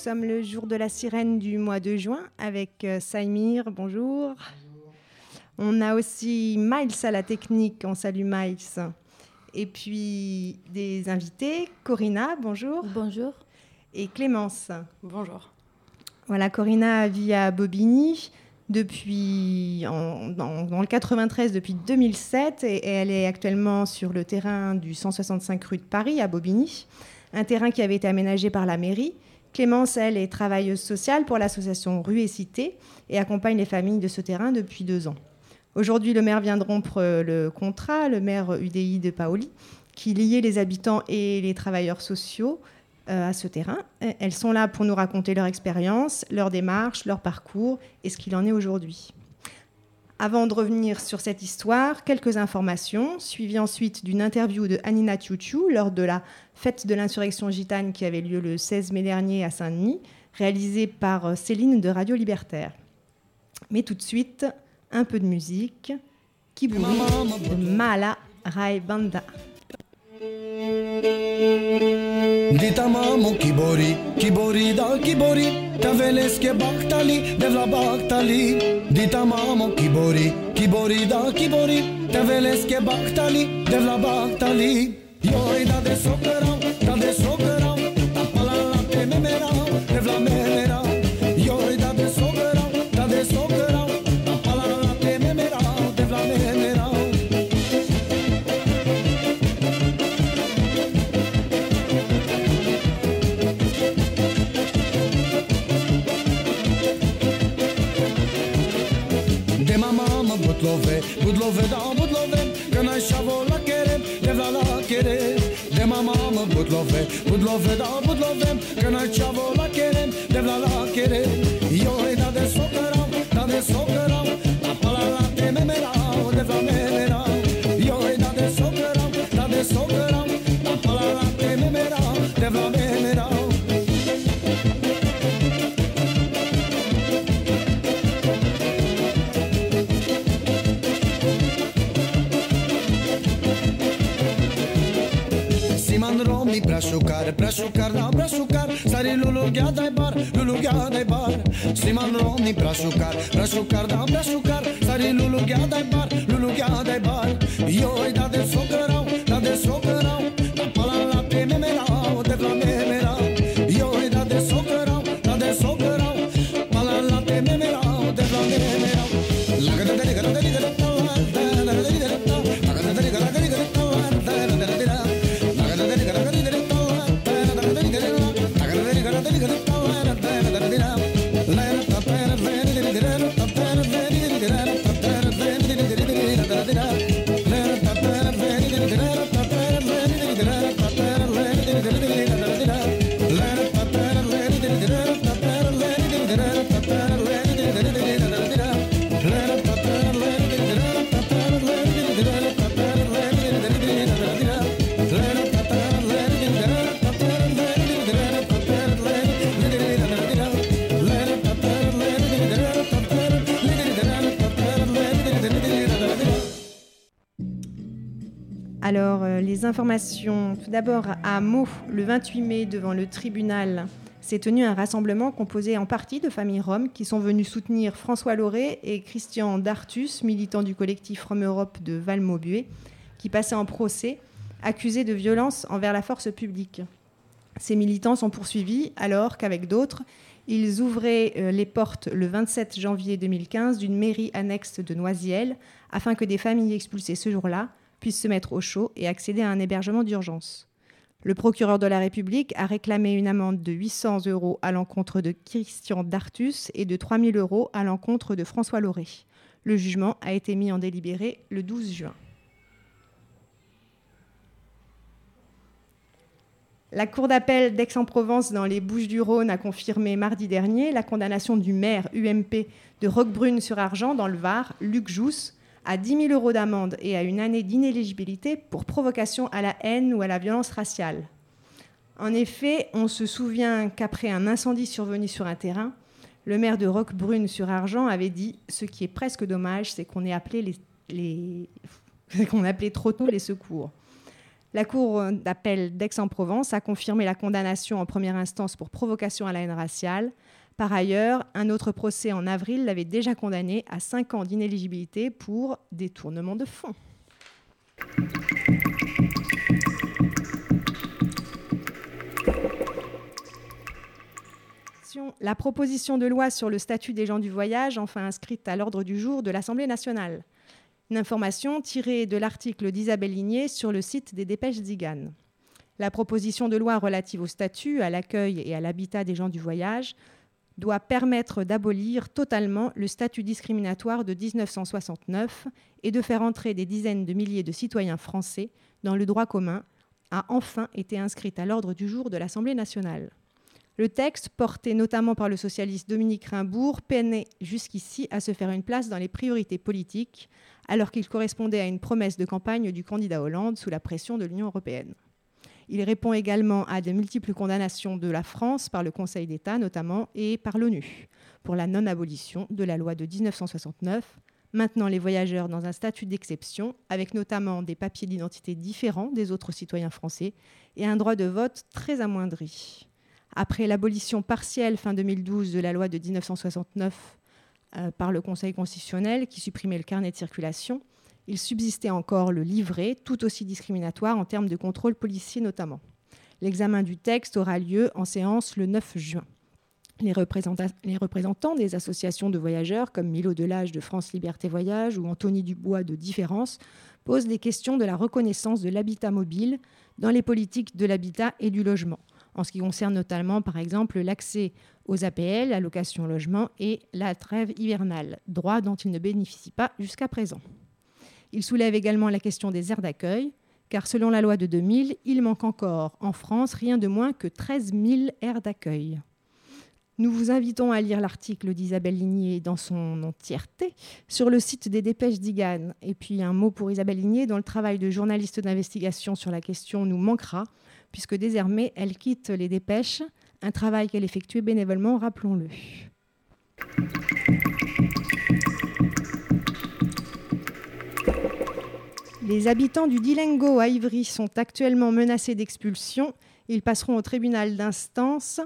sommes le jour de la sirène du mois de juin avec euh, Saïmir, bonjour. On a aussi Miles à la technique, on salue Miles. Et puis des invités, Corinna, bonjour. Bonjour. Et Clémence. Bonjour. Voilà, Corinna vit à Bobigny depuis en, dans, dans le 93 depuis 2007 et, et elle est actuellement sur le terrain du 165 rue de Paris à Bobigny, un terrain qui avait été aménagé par la mairie. Clémence, elle, est travailleuse sociale pour l'association Rue et Cité et accompagne les familles de ce terrain depuis deux ans. Aujourd'hui, le maire vient de rompre euh, le contrat, le maire UDI de Paoli, qui liait les habitants et les travailleurs sociaux euh, à ce terrain. Elles sont là pour nous raconter leur expérience, leur démarche, leur parcours et ce qu'il en est aujourd'hui. Avant de revenir sur cette histoire, quelques informations, suivies ensuite d'une interview de Anina Tiouchou lors de la fête de l'insurrection gitane qui avait lieu le 16 mai dernier à Saint-Denis, réalisée par euh, Céline de Radio Libertaire. Mais tout de suite, un peu de musique. Kiburi de Mala Rai Ditamamu kibori, kibori da kibori Taveles και μπακταλί, δεν βλα μπακταλί Δίτα μάμο κιμπορί, κιμπορί da κιμπορί Taveles και μπακταλί, δεν βλα μπακταλί Yo da de socorro, da de socorro would love it, would love it, I would love them. Can I travel like it in? Them la it. sucar, prea sucar, da, prea sucar Sari lulughea, dai bar, lulughea, dai bar Simon Romney, prea sucar, prea sucar, da, prea sucar Sari lulughea, dai bar, lulughea, dai bar Eu îi da de socărau, da de socărau Alors, euh, les informations. Tout d'abord, à Meaux, le 28 mai, devant le tribunal, s'est tenu un rassemblement composé en partie de familles roms qui sont venues soutenir François Lauré et Christian Dartus, militant du collectif Rome Europe de Valmaubuée, qui passaient en procès, accusés de violence envers la force publique. Ces militants sont poursuivis alors qu'avec d'autres, Ils ouvraient euh, les portes le 27 janvier 2015 d'une mairie annexe de Noisiel afin que des familles expulsées ce jour-là puissent se mettre au chaud et accéder à un hébergement d'urgence. Le procureur de la République a réclamé une amende de 800 euros à l'encontre de Christian Dartus et de 3000 euros à l'encontre de François Lauré. Le jugement a été mis en délibéré le 12 juin. La Cour d'appel d'Aix-en-Provence dans les Bouches-du-Rhône a confirmé mardi dernier la condamnation du maire UMP de Roquebrune-sur-Argent dans le Var, Luc Jousse, à 10 000 euros d'amende et à une année d'inéligibilité pour provocation à la haine ou à la violence raciale. En effet, on se souvient qu'après un incendie survenu sur un terrain, le maire de Roquebrune-sur-Argent avait dit Ce qui est presque dommage, c'est qu'on ait appelé trop tôt les secours. La Cour d'appel d'Aix-en-Provence a confirmé la condamnation en première instance pour provocation à la haine raciale. Par ailleurs, un autre procès en avril l'avait déjà condamné à 5 ans d'inéligibilité pour détournement de fonds. La proposition de loi sur le statut des gens du voyage, enfin inscrite à l'ordre du jour de l'Assemblée nationale. Une information tirée de l'article d'Isabelle Ligné sur le site des dépêches Zigane. La proposition de loi relative au statut, à l'accueil et à l'habitat des gens du voyage doit permettre d'abolir totalement le statut discriminatoire de 1969 et de faire entrer des dizaines de milliers de citoyens français dans le droit commun, a enfin été inscrite à l'ordre du jour de l'Assemblée nationale. Le texte, porté notamment par le socialiste Dominique Rimbourg, peinait jusqu'ici à se faire une place dans les priorités politiques, alors qu'il correspondait à une promesse de campagne du candidat Hollande sous la pression de l'Union européenne. Il répond également à de multiples condamnations de la France par le Conseil d'État notamment et par l'ONU pour la non-abolition de la loi de 1969, maintenant les voyageurs dans un statut d'exception, avec notamment des papiers d'identité différents des autres citoyens français et un droit de vote très amoindri. Après l'abolition partielle fin 2012 de la loi de 1969 euh, par le Conseil constitutionnel qui supprimait le carnet de circulation, il subsistait encore le livret, tout aussi discriminatoire en termes de contrôle policier notamment. L'examen du texte aura lieu en séance le 9 juin. Les, représentants des associations de voyageurs comme Milo Delage de France Liberté Voyage ou Anthony Dubois de Différence posent les questions de la reconnaissance de l'habitat mobile dans les politiques de l'habitat et du logement en ce qui concerne notamment, par exemple, l'accès aux APL, allocation logement, et la trêve hivernale, droit dont ils ne bénéficient pas jusqu'à présent. Il soulève également la question des aires d'accueil, car selon la loi de 2000, il manque encore en France rien de moins que 13 000 aires d'accueil. Nous vous invitons à lire l'article d'Isabelle Ligné dans son entièreté sur le site des dépêches d'Igan. Et puis un mot pour Isabelle Ligné, dont le travail de journaliste d'investigation sur la question nous manquera, puisque désormais elle quitte les dépêches, un travail qu'elle effectuait bénévolement, rappelons-le. Les habitants du Dilengo à Ivry sont actuellement menacés d'expulsion. Ils passeront au tribunal d'instance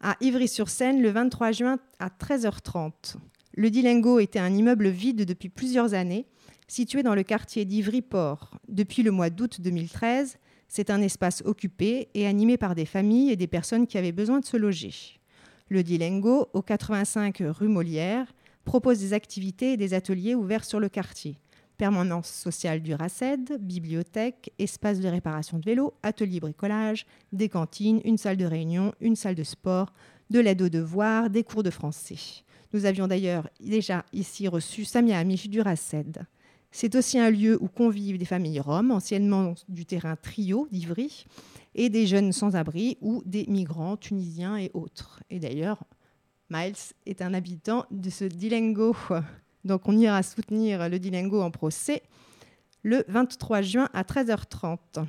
à Ivry-sur-Seine le 23 juin à 13h30. Le Dilengo était un immeuble vide depuis plusieurs années, situé dans le quartier d'Ivry-Port. Depuis le mois d'août 2013, c'est un espace occupé et animé par des familles et des personnes qui avaient besoin de se loger. Le Dilengo, au 85 rue Molière, propose des activités et des ateliers ouverts sur le quartier. Permanence sociale du RACED, bibliothèque, espace de réparation de vélos, atelier bricolage, des cantines, une salle de réunion, une salle de sport, de l'aide aux devoirs, des cours de français. Nous avions d'ailleurs déjà ici reçu Samia Amish du RACED. C'est aussi un lieu où convivent des familles roms, anciennement du terrain trio d'Ivry, et des jeunes sans-abri ou des migrants tunisiens et autres. Et d'ailleurs, Miles est un habitant de ce Dilengo. Donc on ira soutenir le Dilengo en procès le 23 juin à 13h30.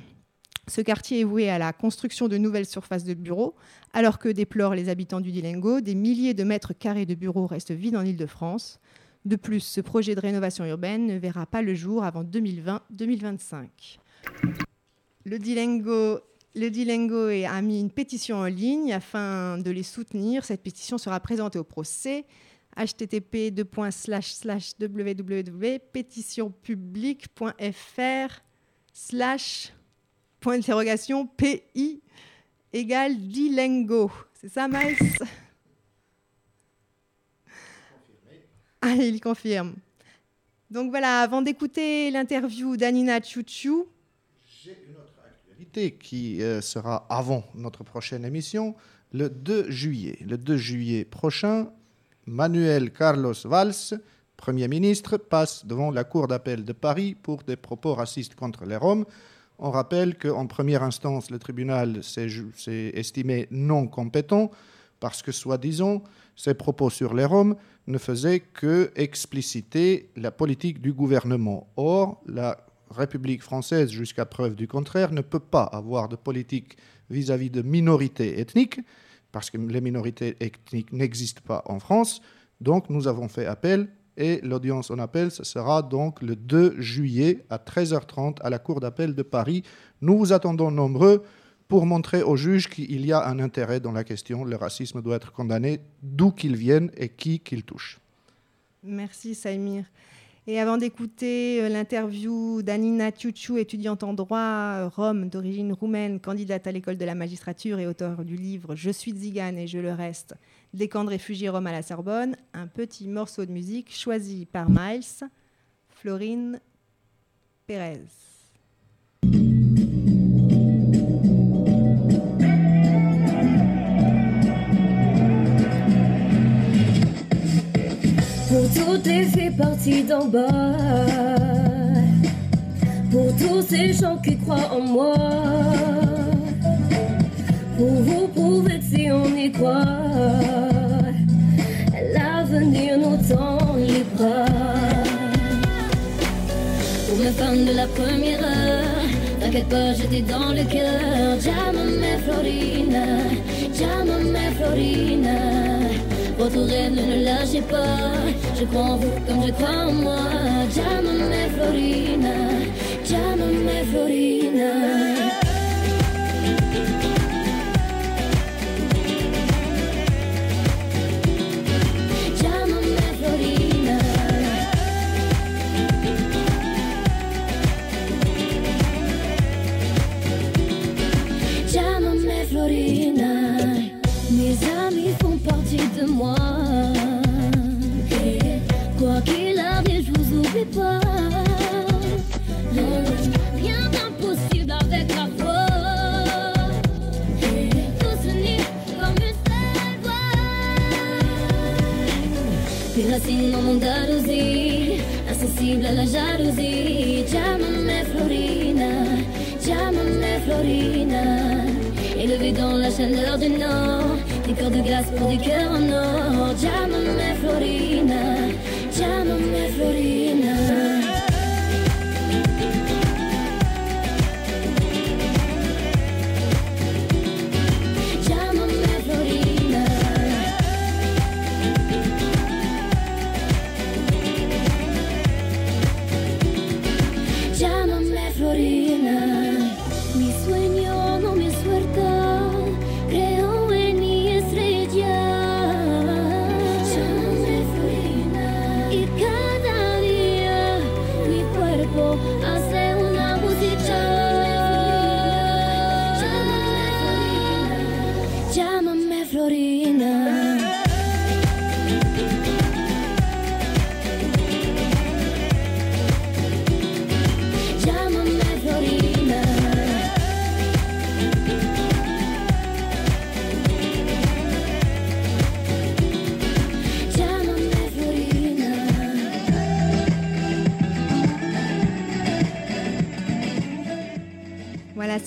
Ce quartier est voué à la construction de nouvelles surfaces de bureaux, alors que déplorent les habitants du Dilengo, des milliers de mètres carrés de bureaux restent vides en Ile-de-France. De plus, ce projet de rénovation urbaine ne verra pas le jour avant 2020-2025. Le Dilengo, le a mis une pétition en ligne afin de les soutenir. Cette pétition sera présentée au procès http www.pétitionpublique.fr slash point d'interrogation PI égale Dilengo. C'est ça, Maïs? Ah, il confirme. Donc voilà, avant d'écouter l'interview d'Anina Chouchou, J'ai une autre actualité qui euh, sera avant notre prochaine émission, le 2 juillet. Le 2 juillet prochain, Manuel Carlos Valls, Premier ministre, passe devant la Cour d'appel de Paris pour des propos racistes contre les Roms. On rappelle qu'en première instance, le tribunal s'est estimé non compétent parce que, soi-disant, ses propos sur les Roms ne faisaient que expliciter la politique du gouvernement. Or, la République française, jusqu'à preuve du contraire, ne peut pas avoir de politique vis-à-vis de minorités ethniques, parce que les minorités ethniques n'existent pas en France. Donc, nous avons fait appel et l'audience en appel, ce sera donc le 2 juillet à 13h30 à la Cour d'appel de Paris. Nous vous attendons nombreux pour montrer aux juges qu'il y a un intérêt dans la question. Le racisme doit être condamné d'où qu'il vienne et qui qu'il touche. Merci Saïmir. Et avant d'écouter euh, l'interview d'Anina Tchouchou, étudiante en droit euh, rome d'origine roumaine, candidate à l'école de la magistrature et auteur du livre Je suis Zigane et je le reste, des camps de réfugiés roms à la Sorbonne, un petit morceau de musique choisi par Miles, Florine Pérez. Les filles parties d'en bas. Pour tous ces gens qui croient en moi. Pour vous prouver que si on y croit L'avenir nous tend les bras. Pour mes fans de la première heure T'inquiète pas, j'étais dans le cœur. Llámame Florina Llámame Florina votre reine, ne lâchez pas. Je crois en vous comme je crois en moi. Llámame Florina, llámame Florina. Chaleur du nord, des corps de glace pour des cœurs en or. Llámame Florina, llámame Florina.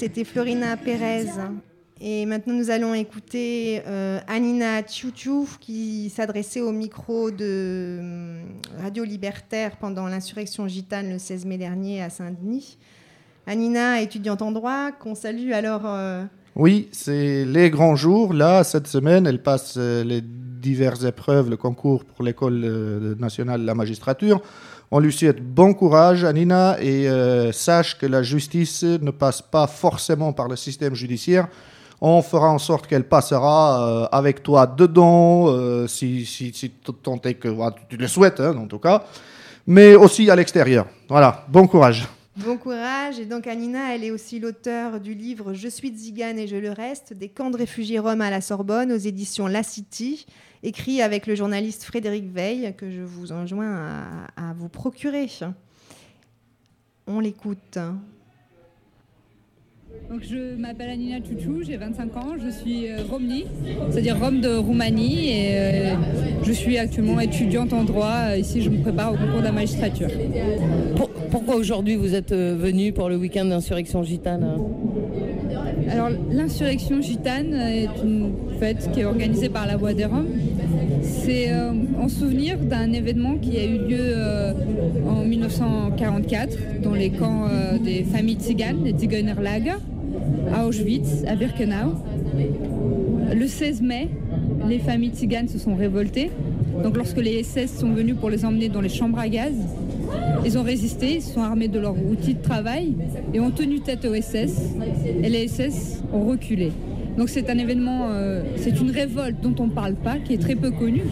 C'était Florina Pérez. Et maintenant, nous allons écouter euh, Anina Tchouchou qui s'adressait au micro de euh, Radio Libertaire pendant l'insurrection gitane le 16 mai dernier à Saint-Denis. Anina, étudiante en droit, qu'on salue alors. euh, Oui, c'est les grands jours. Là, cette semaine, elle passe les diverses épreuves, le concours pour l'école nationale de la magistrature. On lui souhaite bon courage, Anina, et euh, sache que la justice ne passe pas forcément par le système judiciaire. On fera en sorte qu'elle passera euh, avec toi dedans, euh, si, si, si tant est que voilà, tu le souhaites, hein, en tout cas, mais aussi à l'extérieur. Voilà, bon courage. Bon courage. Et donc Anina, elle est aussi l'auteure du livre Je suis Zigane et je le reste, des camps de réfugiés roms à la Sorbonne aux éditions La City, écrit avec le journaliste Frédéric Veil, que je vous enjoins à, à vous procurer. On l'écoute. Donc, je m'appelle Anina Chouchou, j'ai 25 ans, je suis euh, Romni, c'est-à-dire Rome de Roumanie, et euh, je suis actuellement étudiante en droit. Ici, je me prépare au concours de la magistrature. Pour- pourquoi aujourd'hui vous êtes euh, venu pour le week-end d'insurrection gitane? Alors, l'insurrection gitane est une qui est organisée par la Voix des Roms. C'est euh, en souvenir d'un événement qui a eu lieu euh, en 1944 dans les camps euh, des familles tziganes, les Zigeunerlager, à Auschwitz, à Birkenau. Le 16 mai, les familles tziganes se sont révoltées. Donc lorsque les SS sont venus pour les emmener dans les chambres à gaz, ils ont résisté, ils sont armés de leurs outils de travail et ont tenu tête aux SS. Et les SS ont reculé. Donc c'est un événement, euh, c'est une révolte dont on ne parle pas, qui est très peu connue,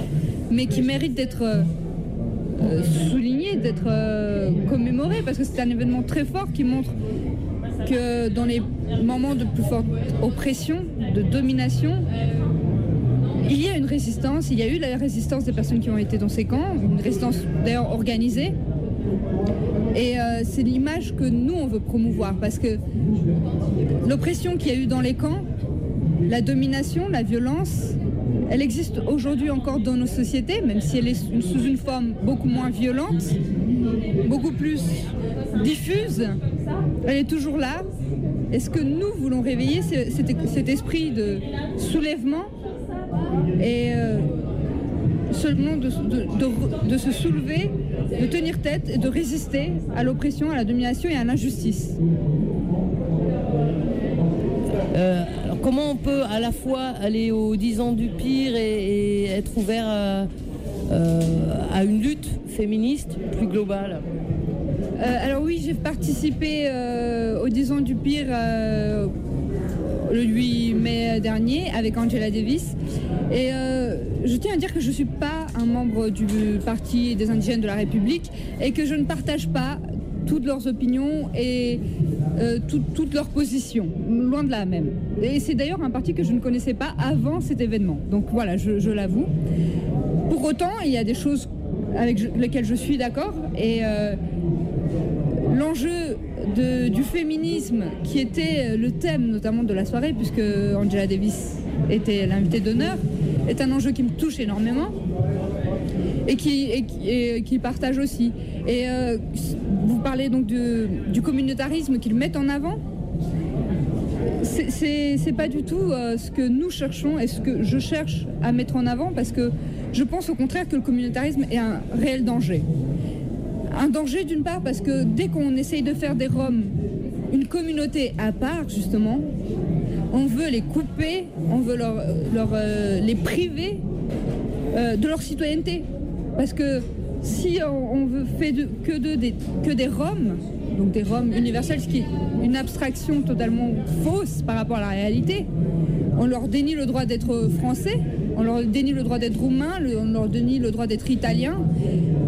mais qui mérite d'être euh, euh, soulignée, d'être commémorée, parce que c'est un événement très fort qui montre que dans les moments de plus forte oppression, de domination, il y a une résistance, il y a eu la résistance des personnes qui ont été dans ces camps, une résistance d'ailleurs organisée. Et c'est l'image que nous, on veut promouvoir, parce que l'oppression qu'il y a eu dans les camps, la domination, la violence, elle existe aujourd'hui encore dans nos sociétés, même si elle est sous une forme beaucoup moins violente, beaucoup plus diffuse. Elle est toujours là. Et ce que nous voulons réveiller, c'est cet, esprit de soulèvement et euh, seulement de se soulever, de tenir tête et de résister à l'oppression, à la domination et à l'injustice? Euh, alors comment on peut à la fois aller aux 10 ans du pire et, être ouvert à, euh, à une lutte féministe plus globale Euh, alors oui, j'ai participé euh, aux 10 ans du pire le 8 mai dernier avec Angela Davis. Et je tiens à dire que je ne suis pas un membre du Parti des indigènes de la République et que je ne partage pas toutes leurs opinions et euh, tout- toutes leurs positions, loin de là même. Et c'est d'ailleurs un parti que je ne connaissais pas avant cet événement. Donc voilà, je, l'avoue. Pour autant, il y a des choses avec lesquelles je suis d'accord et euh, l'enjeu du féminisme qui était le thème notamment de la soirée puisque Angela Davis était l'invitée d'honneur est un enjeu qui me touche énormément et qui, partage aussi. Et euh, vous parlez donc de- du communautarisme qu'ils mettent en avant. C'est- pas du tout euh, ce que nous cherchons et ce que je cherche à mettre en avant parce que je pense au contraire que le communautarisme est un réel danger. Un danger d'une part parce que dès qu'on essaye de faire des Roms une communauté à part justement, on veut les couper, on veut euh, les priver euh, de leur citoyenneté. Parce que si on, on veut faire que des Roms, donc des Roms universels, ce qui est une abstraction totalement fausse par rapport à la réalité, on leur dénie le droit d'être français, on leur dénie le droit d'être roumain, on leur dénie le droit d'être italien,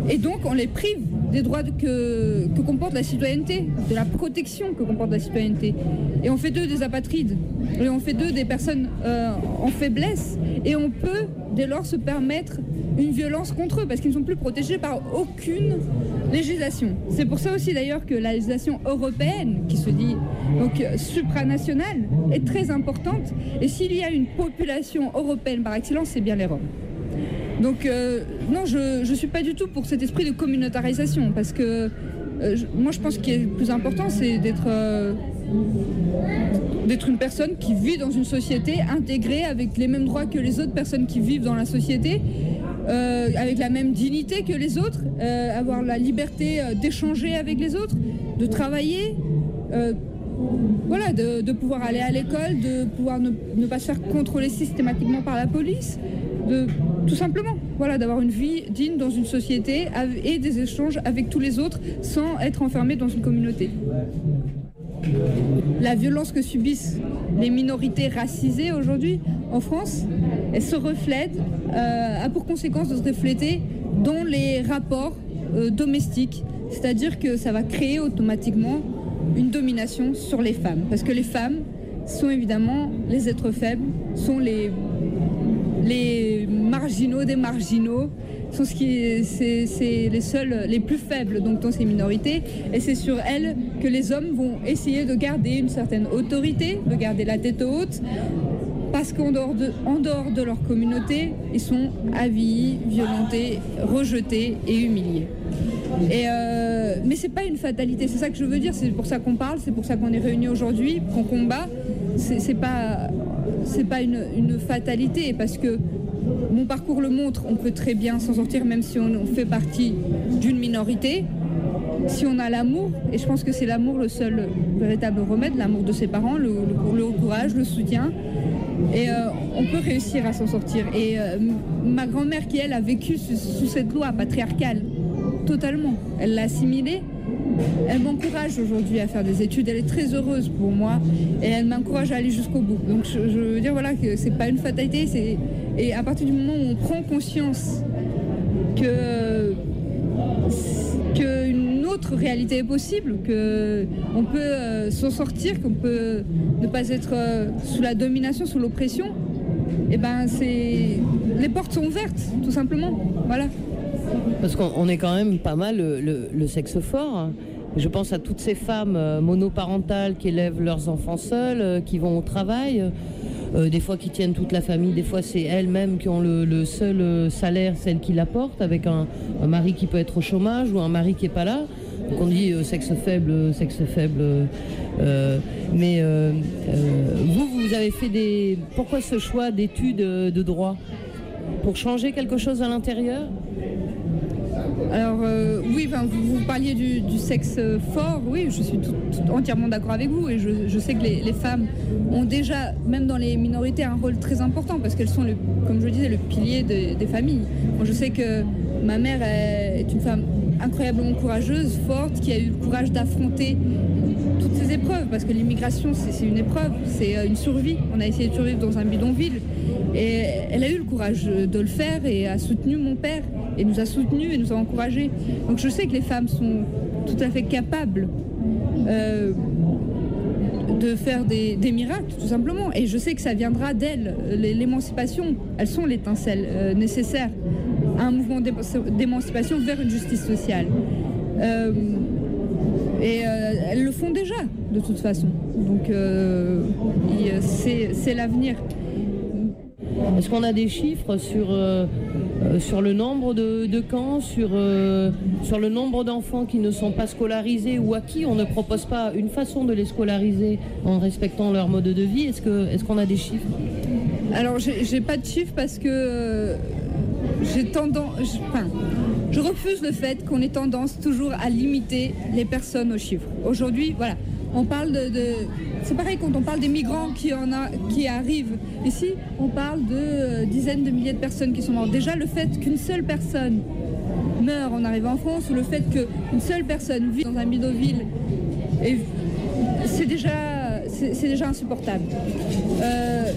et donc on les prive des droits que, que comporte la citoyenneté, de la protection que comporte la citoyenneté. Et on fait d'eux des apatrides, et on fait d'eux des personnes euh, en faiblesse, et on peut dès lors se permettre une violence contre eux, parce qu'ils ne sont plus protégés par aucune législation. C'est pour ça aussi d'ailleurs que la législation européenne, qui se dit donc supranationale, est très importante, et s'il y a une population européenne par excellence, c'est bien les Roms. Donc euh, non, je ne suis pas du tout pour cet esprit de communautarisation, parce que euh, je- moi je pense que le plus important, c'est d'être euh, d'être une personne qui vit dans une société intégrée avec les mêmes droits que les autres personnes qui vivent dans la société, euh, avec la même dignité que les autres, euh, avoir la liberté euh, d'échanger avec les autres, de travailler. voilà, de, pouvoir aller à l'école, de pouvoir ne, ne pas se faire contrôler systématiquement par la police, de tout simplement, voilà, d'avoir une vie digne dans une société et des échanges avec tous les autres sans être enfermé dans une communauté. La violence que subissent les minorités racisées aujourd'hui en France, se reflète, euh, a pour conséquence de se refléter dans les rapports euh, domestiques, C'est-à-dire que ça va créer automatiquement une domination sur les femmes. Parce que les femmes sont évidemment les êtres faibles, sont les marginaux des marginaux, sont c'est, les seuls, les plus faibles donc dans ces minorités. Et c'est sur elles que les hommes vont essayer de garder une certaine autorité, de garder la tête haute, parce qu'en dehors de, leur communauté, ils sont avis, violentés, rejetés et humiliés. Et euh, mais c'est pas une fatalité, c'est ça que je veux dire, c'est pour ça qu'on parle, c'est pour ça qu'on est réunis aujourd'hui, qu'on combat. C'est c'est pas une, une fatalité, parce que mon parcours le montre, on peut très bien s'en sortir même si on, fait partie d'une minorité. Si on a l'amour, et je pense que c'est l'amour le seul véritable remède, l'amour de ses parents, le, courage, le soutien, et euh, on peut réussir à s'en sortir. Et euh, ma grand-mère qui, elle, a vécu sous, cette loi patriarcale, totalement, elle l'a assimilée. Elle m'encourage aujourd'hui à faire des études. Elle est très heureuse pour moi et elle m'encourage à aller jusqu'au bout. Donc je, veux dire voilà que c'est pas une fatalité. Et à partir du moment où on prend conscience que qu'une autre réalité est possible, que on peut euh, s'en sortir, qu'on peut ne pas être euh, sous la domination, sous l'oppression, et ben c'est les portes sont ouvertes, tout simplement. Voilà. Parce qu'on on est quand même pas mal le, sexe fort. hein. Je pense à toutes ces femmes euh, monoparentales qui élèvent leurs enfants seules, qui vont au travail, euh, des fois qui tiennent toute la famille, des fois c'est elles-mêmes qui ont le, seul euh, salaire, celle qui l'apporte, avec un, mari qui peut être au chômage ou un mari qui est pas là. Donc on dit euh, sexe faible, sexe faible. mais vous, vous avez fait des... Pourquoi ce choix d'études de droit? Pour changer quelque chose à l'intérieur? Alors euh, oui, vous, parliez du, sexe fort, oui, je suis entièrement d'accord avec vous et je, sais que les, femmes ont déjà, même dans les minorités, un rôle très important parce qu'elles sont, comme je disais, le pilier de- des familles. Je sais que ma mère est une femme incroyablement courageuse, forte, qui a eu le courage d'affronter toutes ces épreuves, parce que l'immigration, c'est c'est une épreuve, c'est euh, une survie. On a essayé de survivre dans un bidonville. Et elle a eu le courage de le faire et a soutenu mon père, et nous a soutenus et nous a encouragés. Donc je sais que les femmes sont tout à fait capables euh, de faire des, des miracles, tout simplement. Et je sais que ça viendra d'elles. Les- L'émancipation, elles sont l'étincelle euh, nécessaire à un mouvement d'éma- d'émancipation vers une justice sociale. Euh, et elles le font déjà, de toute façon. Donc c'est l'avenir. Est-ce qu'on a des chiffres sur, euh, sur le nombre de, camps, sur, euh, sur le nombre d'enfants qui ne sont pas scolarisés ou à qui on ne propose pas une façon de les scolariser en respectant leur mode de vie Est-ce qu'on a des chiffres? Alors, j'ai pas de chiffres parce que euh, j'ai tendance. je refuse le fait qu'on ait tendance toujours à limiter les personnes aux chiffres. Aujourd'hui, voilà, on parle de. c'est pareil quand on parle des migrants qui, arrivent ici, on parle de euh, dizaines de milliers de personnes qui sont mortes. Déjà, le fait qu'une seule personne meurt en arrivant en France ou le fait qu'une seule personne vit dans un bidonville c'est déjà, c'est déjà insupportable. Euh,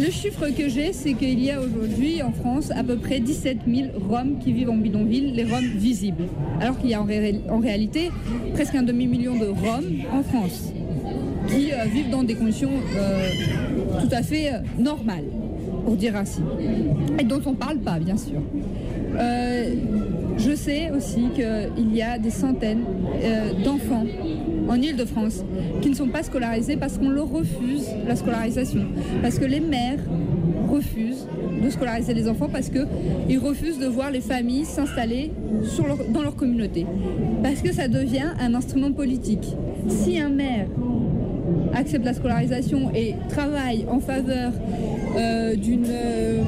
le chiffre que j'ai, c'est qu'il y a aujourd'hui en France à peu près 17 000 Roms qui vivent en bidonville, les Roms visibles. Alors qu'il y a en, ré- en réalité presque un demi-million de Roms en France qui euh, vivent dans des conditions euh, tout à fait euh, normales, pour dire ainsi. Et dont on ne parle pas, bien sûr. Je sais aussi qu'il y a des centaines d'enfants en Ile-de-France qui ne sont pas scolarisés parce qu'on leur refuse la scolarisation. Parce que les mères refusent de scolariser les enfants parce qu'ils refusent de voir les familles s'installer dans leur communauté. Parce que ça devient un instrument politique. Si un maire accepte la scolarisation et travaille en faveur euh, d'une, euh,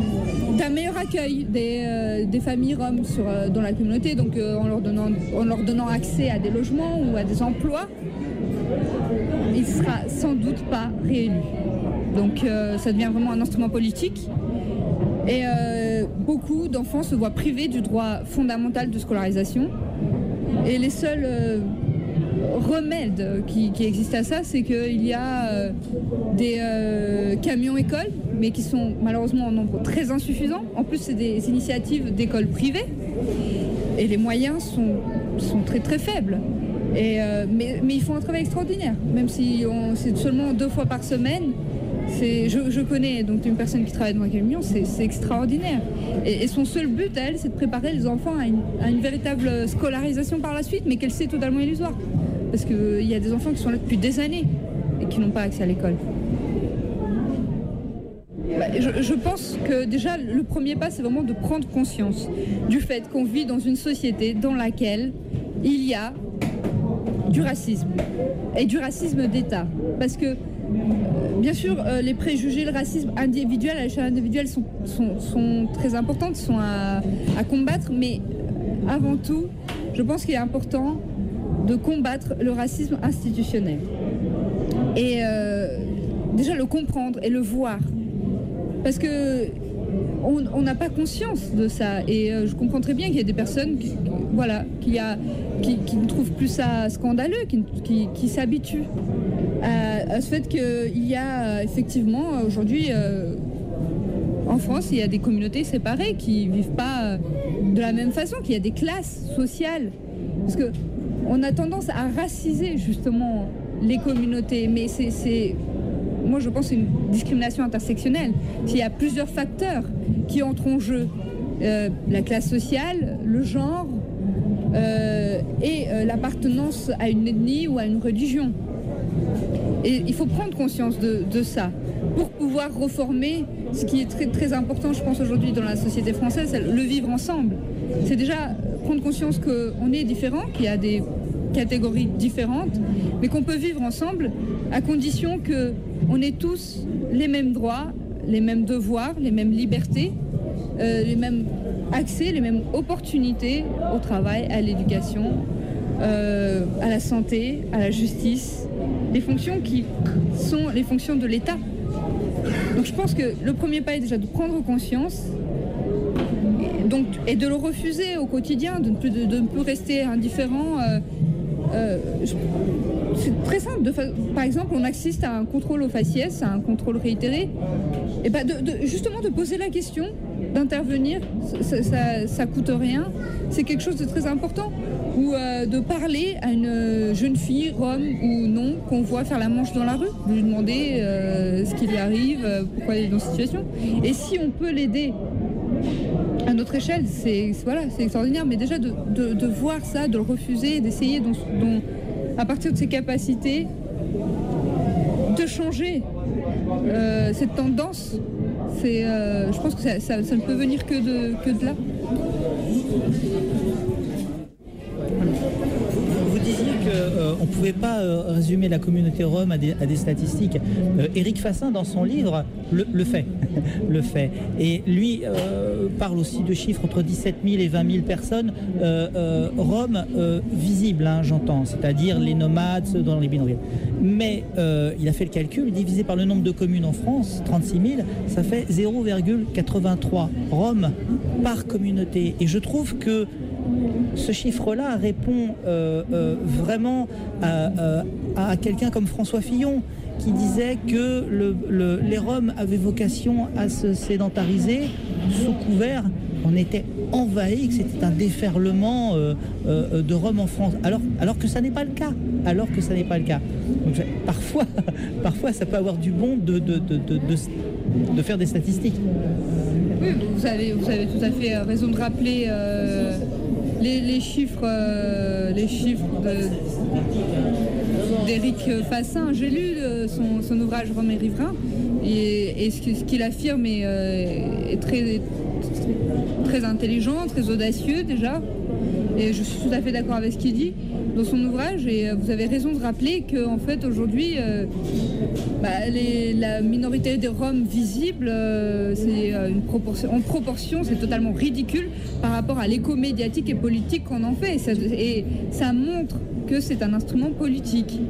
d'un meilleur accueil des, euh, familles roms euh, dans la communauté, donc euh, en, leur donnant, accès à des logements ou à des emplois, il sera sans doute pas réélu. Donc ça devient vraiment un instrument politique. Et beaucoup d'enfants se voient privés du droit fondamental de scolarisation. Et les seuls remèdes qui, qui existent à ça, c'est qu'il y a des camions écoles, mais qui sont malheureusement en nombre très insuffisant. En plus, c'est des initiatives d'écoles privées. Et les moyens sont sont très très faibles. Et, euh, mais, mais ils font un travail extraordinaire, même si c'est seulement deux fois par semaine. Je, je connais donc une personne qui travaille dans un camion, c'est, extraordinaire. Et, et son seul but à elle, c'est de préparer les enfants à une, à une véritable scolarisation par la suite, mais qu'elle sait totalement illusoire. Parce qu'il y a des enfants qui sont là depuis des années et qui n'ont pas accès à l'école. Bah, je, pense que déjà le premier pas, c'est vraiment de prendre conscience du fait qu'on vit dans une société dans laquelle il y a du racisme et du racisme d'État. Parce que, euh, bien sûr, euh, les préjugés, le racisme individuel à l'échelle individuelle sont, sont, sont très importantes, sont à, à combattre, mais avant tout, je pense qu'il est important de combattre le racisme institutionnel. Et euh, déjà le comprendre et le voir. Parce que on n'a pas conscience de ça. Et euh, je comprends très bien qu'il y a des personnes qui, voilà, qui, ne trouvent plus ça scandaleux, qui, s'habituent à, ce fait qu'il y a euh, effectivement aujourd'hui euh, en France, il y a des communautés séparées qui ne vivent pas de la même façon, qu'il y a des classes sociales. Parce que on a tendance à raciser justement les communautés, mais c'est- moi je pense une discrimination intersectionnelle. S'il y a plusieurs facteurs qui entrent en jeu, euh, la classe sociale, le genre euh, et euh, l'appartenance à une ethnie ou à une religion. Et il faut prendre conscience de, ça pour pouvoir reformer ce qui est très, très important, je pense, aujourd'hui dans la société française, le vivre ensemble. C'est déjà prendre conscience qu'on est différents, qu'il y a des catégories différentes, mais qu'on peut vivre ensemble à condition qu'on ait tous les mêmes droits, les mêmes devoirs, les mêmes libertés, euh, les mêmes accès, les mêmes opportunités au travail, à l'éducation, euh, à la santé, à la justice, les fonctions qui sont les fonctions de l'État. Donc je pense que le premier pas est déjà de prendre conscience et, donc, et de le refuser au quotidien, de ne plus, rester indifférent. euh, c'est très simple. Par exemple, on assiste à un contrôle au faciès, à un contrôle réitéré. Et de- justement de poser la question, d'intervenir, ça, ça, coûte rien. C'est quelque chose de très important. Ou euh, de parler à une euh, jeune fille, rome ou non, qu'on voit faire la manche dans la rue, de lui demander euh, ce qui lui arrive, pourquoi elle est dans cette situation. Et si on peut l'aider à notre échelle, c'est voilà, extraordinaire. Mais déjà de, de- voir ça, de le refuser, d'essayer dans- à partir de ses capacités de changer euh, cette tendance. Euh, je pense que ça, ne peut venir que de là. Vous disiez qu'on ne pouvait pas euh, résumer la communauté rome à des, statistiques. Euh, Éric Fassin, dans son livre, le, fait. Et lui euh, parle aussi de chiffres entre 17 000 et 20 000 personnes euh, euh, euh, visibles, hein, j'entends, c'est-à-dire les nomades, dans les bidonvilles. Mais euh, il a fait le calcul, divisé par le nombre de communes en France, 36 000, ça fait 0,83 roms par communauté. Et je trouve que ce chiffre-là répond euh, euh, vraiment à, euh, à quelqu'un comme François Fillon qui disait que le- le- les Roms avaient vocation à se sédentariser sous couvert. On était envahis, que c'était un déferlement de Roms en France, alors, alors que ça n'est pas le cas. Alors que ça n'est pas le cas. Parfois, parfois, ça peut avoir du bon de, faire des statistiques. Oui, vous avez, tout à fait raison de rappeler les, chiffres, euh, les chiffres d'Éric Fassin. J'ai lu euh, son, ouvrage Rome et riverain et, ce qu'il affirme est, euh, est très, très intelligent, très audacieux déjà. Et je suis tout à fait d'accord avec ce qu'il dit dans son ouvrage. Et euh, vous avez raison de rappeler qu'en fait aujourd'hui, euh, bah, la minorité des Roms visibles, euh, c'est une proportion, en proportion, c'est totalement ridicule par rapport à l'écho médiatique et politique qu'on en fait. Et ça, montre que c'est un instrument politique.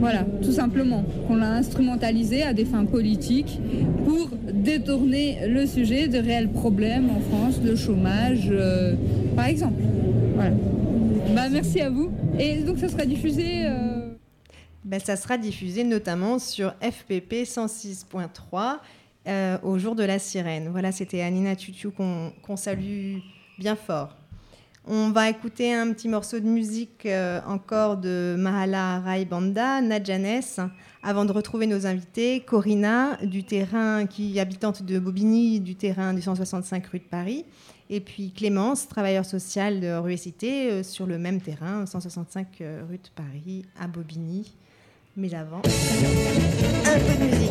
Voilà, tout simplement, qu'on l'a instrumentalisé à des fins politiques pour détourner le sujet de réels problèmes en France, de chômage, par exemple. Voilà. Bah, merci à vous. Et donc ça sera diffusé. euh, Ben, ça sera diffusé notamment sur FPP 106.3 euh, au jour de la sirène. Voilà, c'était Anina Tutu qu'on salue bien fort. On va écouter un petit morceau de musique euh, encore de Mahala Rai Banda, Nadjanes, avant de retrouver nos invités. Corinna, du terrain, qui habitante de Bobigny, du terrain du 165 rue de Paris. Et puis Clémence, travailleur social de rue Cité, euh, sur le même terrain, 165 euh, rue de Paris, à Bobigny. Mais avant, un peu de musique.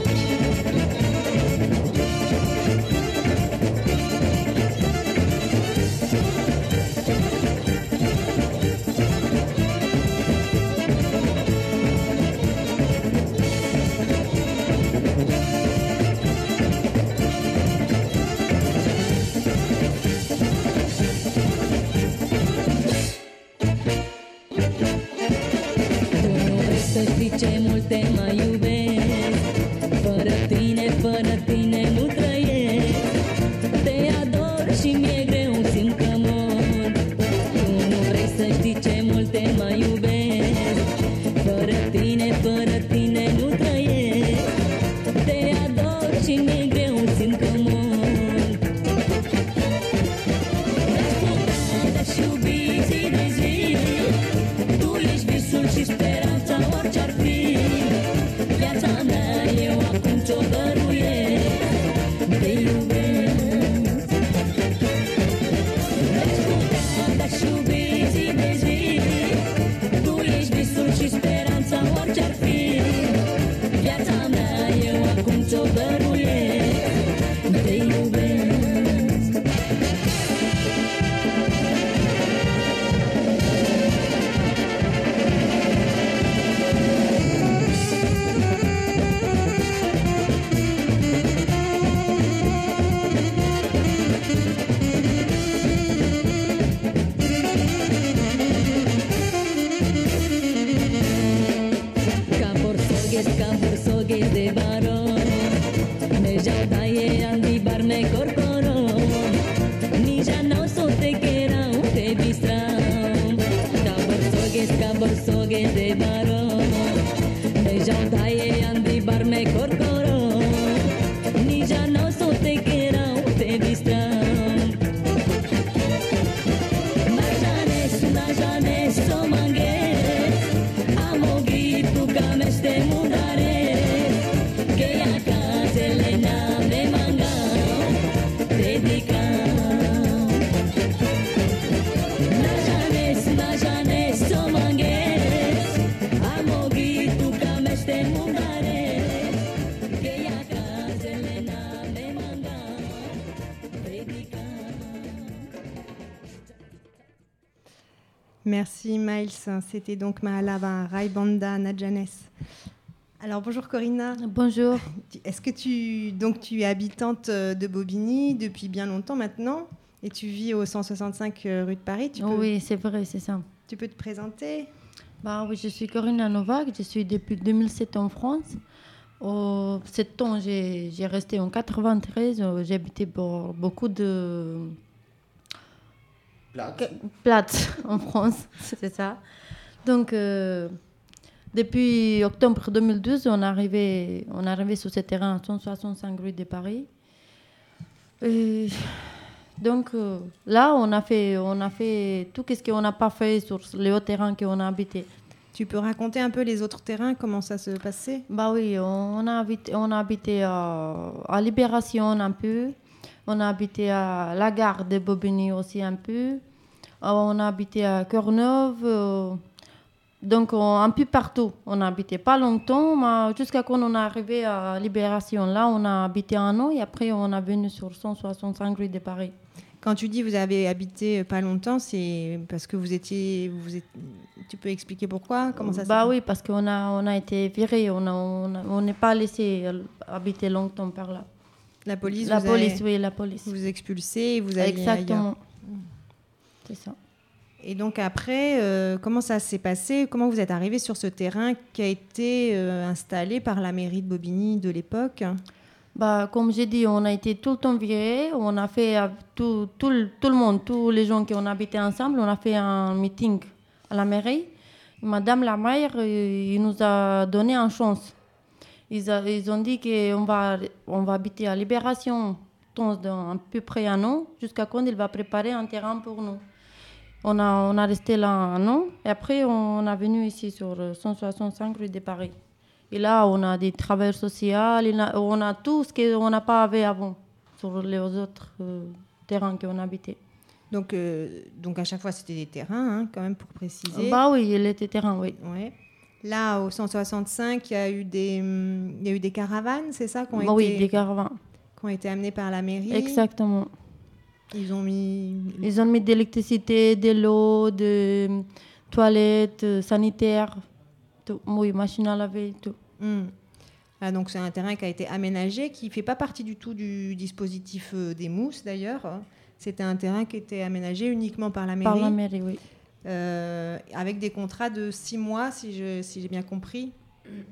cerca por sogues de varón. Me llamáis Merci Miles. C'était donc Mahalava Raibanda Nadjanes. Alors bonjour Corinna. Bonjour. Est-ce que tu donc tu es habitante euh, de Bobigny depuis bien longtemps maintenant et tu vis au 165 rue de Paris. Tu Oh peux, oui, c'est vrai, c'est ça. tu peux te présenter? Bah oui, je suis Corinne Novak, je suis depuis 2007 en France. Au 7 ans, j'ai j'ai resté en 93. euh, J'ai habité pour beaucoup de places en France, c'est ça. Donc, euh, depuis octobre 2012, on est arrivé, on est arrivé sur ce terrain à 165 rue de Paris. Et donc euh, là, on a fait, on a fait tout ce qu'on n'a pas fait sur les hauts terrains qu'on a habités. Tu peux raconter un peu les autres terrains, comment ça se passait? Bah oui, on a habité, on a habité à, à Libération un peu. On a habité à la gare de Bobigny aussi un peu. Euh, On a habité à Courneuve. euh, donc on- un peu partout. On a habité pas longtemps, mais jusqu'à quand on est arrivé à Libération. Là, on a habité un an et après on est venu sur 165 rue de Paris. Quand tu dis vous avez habité pas longtemps, c'est parce que vous étiez, vous êtes, tu peux expliquer pourquoi Comment ça Bah oui, parce qu'on a, on a été viré, on a- on a- on n'est pas laissé euh, habiter longtemps par là. La police, La vous police, a- oui, la police. vous expulsez et vous allez Exactement. C'est ça. Et donc après, euh, comment ça s'est passé? Comment vous êtes arrivé sur ce terrain qui a été euh, installé par la mairie de Bobigny de l'époque? Bah, comme j'ai dit, on a été tout le temps virés. On a fait tout, tout, le- tout le monde, tous les gens qui ont habité ensemble, on a fait un meeting à la mairie. Madame la maire, euh, il nous a donné une chance. Ils, a- ils ont dit qu'on va, on va habiter à Libération dans à peu près un an, jusqu'à quand il va préparer un terrain pour nous. On a, on a resté là un an et après on est venu ici sur le 165 rue de Paris. Et là, on a des travailleurs sociaux, on a tout ce qu'on n'a pas avait avant sur les autres euh, terrains qu'on habitait. Donc, euh, donc à chaque fois, c'était des terrains, hein, quand même, pour préciser. Bah oui, il était terrain, oui. Ouais. Là, au 165, il y a eu des, hum, il y a eu des caravanes, c'est ça, qui ont, Bah oui, été, des caravanes. qui ont été amenées par la mairie. Exactement. Ils ont mis. Ils ont mis de l'électricité, de l'eau, de toilettes, euh, sanitaires, tout. Oui, machine à laver, tout. Ah, donc c'est un terrain qui a été aménagé, qui ne fait pas partie du tout du dispositif euh, des mousses d'ailleurs. C'était un terrain qui était aménagé uniquement par la mairie. Par la mairie, oui. Euh, avec des contrats de six mois, si j'ai bien compris.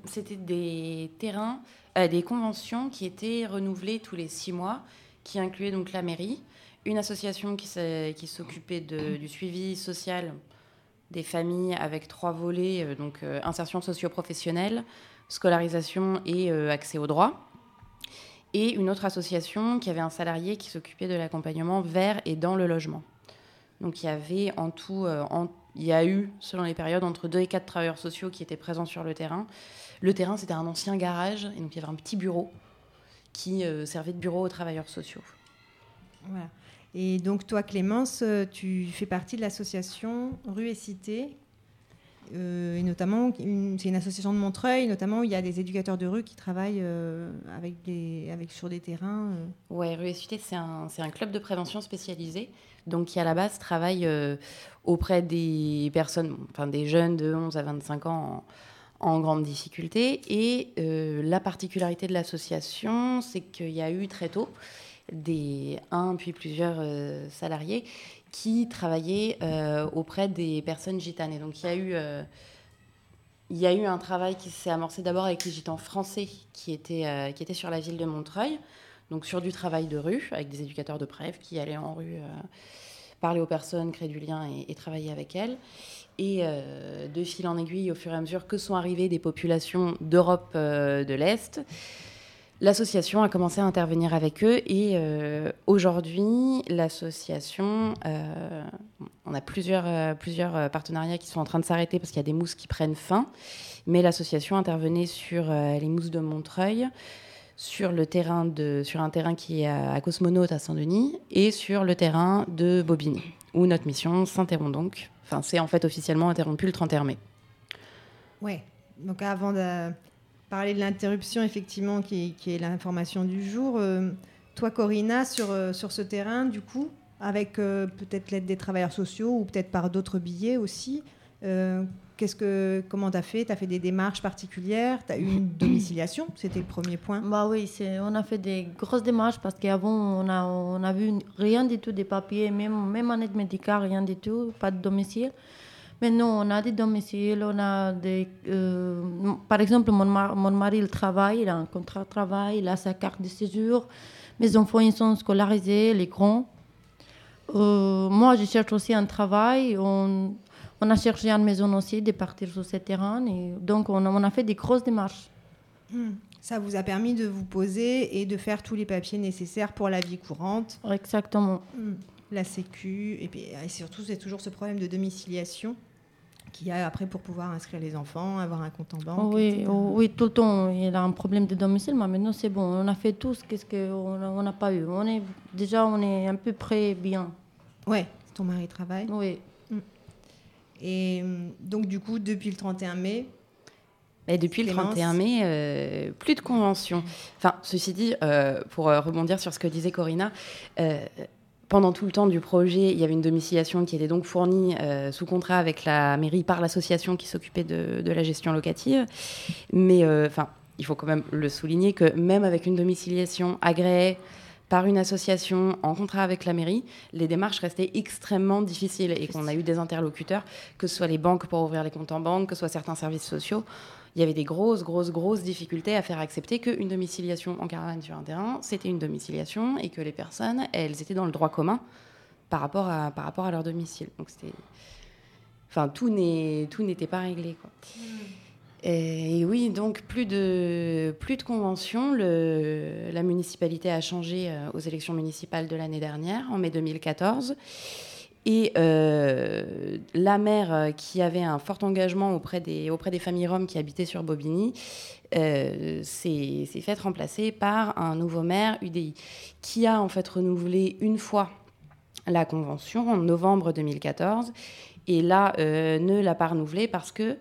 C'était des terrains, euh, des conventions qui étaient renouvelées tous les six mois, qui incluaient donc la mairie, une association qui s'occupait du suivi social des familles avec trois volets, euh, donc insertion socio-professionnelle, scolarisation et accès aux droits. Et une autre association qui avait un salarié qui s'occupait de l'accompagnement vers et dans le logement. Donc il y avait en tout, euh, il y a eu, selon les périodes, entre deux et quatre travailleurs sociaux qui étaient présents sur le terrain. Le terrain, c'était un ancien garage, et donc il y avait un petit bureau qui euh, servait de bureau aux travailleurs sociaux. Voilà. Et donc toi, Clémence, euh, tu fais partie de l'association Rue et Cité. Euh, et notamment, c'est une association de Montreuil, notamment où il y a des éducateurs de rue qui travaillent euh, avec sur des terrains. euh. Ouais, Rue Cité, c'est un, club de prévention spécialisé, donc qui à la base travaille auprès des personnes, enfin des jeunes de 11 à 25 ans en, grande difficulté. Et la particularité de l'association, c'est qu'il y a eu très tôt des un puis plusieurs salariés qui travaillaient euh, auprès des personnes gitanes. Et donc il y a eu euh, il y a eu un travail qui s'est amorcé d'abord avec les gitans français qui étaient, euh, qui étaient sur la ville de Montreuil, donc sur du travail de rue, avec des éducateurs de preuve qui allaient en rue parler aux personnes, créer du lien et, travailler avec elles. Et de fil en aiguille, au fur et à mesure que sont arrivées des populations d'Europe de l'Est, L'association a commencé à intervenir avec eux et euh, aujourd'hui, l'association, euh, on a plusieurs, euh, plusieurs partenariats qui sont en train de s'arrêter parce qu'il y a des mousses qui prennent fin, mais l'association intervenait sur les mousses de Montreuil, sur, le terrain de, sur un terrain qui est à, à Cosmonaute à Saint-Denis et sur le terrain de Bobigny, où notre mission s'interrompt donc. Enfin, c'est en fait officiellement interrompu le 31 mai. Ouais. Donc avant de parler de l'interruption, effectivement, qui, qui est l'information du jour, euh, toi, Corinna, sur, euh, sur ce terrain, du coup, avec euh, peut-être l'aide des travailleurs sociaux ou peut-être par d'autres billets aussi, euh, qu'est-ce que, comment tu as fait? Tu as fait des démarches particulières? Tu as eu une domiciliation? C'était le premier point. Bah oui, c'est- on a fait des grosses démarches parce qu'avant, on a, on a vu rien du tout des papiers, même, même en aide médicale, rien du tout, pas de domicile. Maintenant, on a des domiciles, on a des... euh, par exemple, mon, mar- mon mari, il travaille, il a un contrat de travail, il a sa carte de séjour. Mes enfants, ils sont scolarisés, les grands. Euh, moi, je cherche aussi un travail. On, on a cherché une maison aussi, de partir sur ce terrain. Et donc, on a, on a fait des grosses démarches. Hmm. Ça vous a permis de vous poser et de faire tous les papiers nécessaires pour la vie courante. Exactement. Hmm. La sécu, et, puis, et surtout, c'est toujours ce problème de domiciliation qu'il y a après pour pouvoir inscrire les enfants, avoir un compte en banque. oui, etc. oh, oui, tout le temps, il a un problème de domicile, mais maintenant c'est bon. On a fait tout ce qu'est-ce qu'on n'a on n'a pas eu. On est, déjà, on est à peu près bien. Ouais, ton mari travaille. Oui. Et hum, donc, du coup, depuis le 31 mai, Et depuis le Clémence 31 mai, euh, plus de conventions. Enfin, ceci dit, euh, pour euh, rebondir sur ce que disait Corinna, euh, pendant tout le temps du projet, il y avait une domiciliation qui était donc fournie euh, sous contrat avec la mairie par l'association qui s'occupait de, la gestion locative. Mais euh, il faut quand même le souligner que même avec une domiciliation agréée par une association en contrat avec la mairie, les démarches restaient extrêmement difficiles et qu'on a eu des interlocuteurs, que ce soit les banques pour ouvrir les comptes en banque, que ce soit certains services sociaux. Il y avait des grosses, grosses, grosses difficultés à faire accepter qu'une domiciliation en caravane sur un terrain, c'était une domiciliation et que les personnes, elles étaient dans le droit commun par rapport à, leur domicile. Donc c'était. Enfin, tout n'était pas réglé. Quoi. Et, oui, donc plus de, plus de conventions. La municipalité a changé euh, aux élections municipales de l'année dernière, en mai 2014. Et euh, la mère, euh, qui avait un fort engagement auprès des, auprès des familles roms qui habitaient sur Bobigny, s'est faite remplacer par un nouveau maire UDI, qui a en fait renouvelé une fois la convention en novembre 2014, et là ne l'a pas renouvelée parce que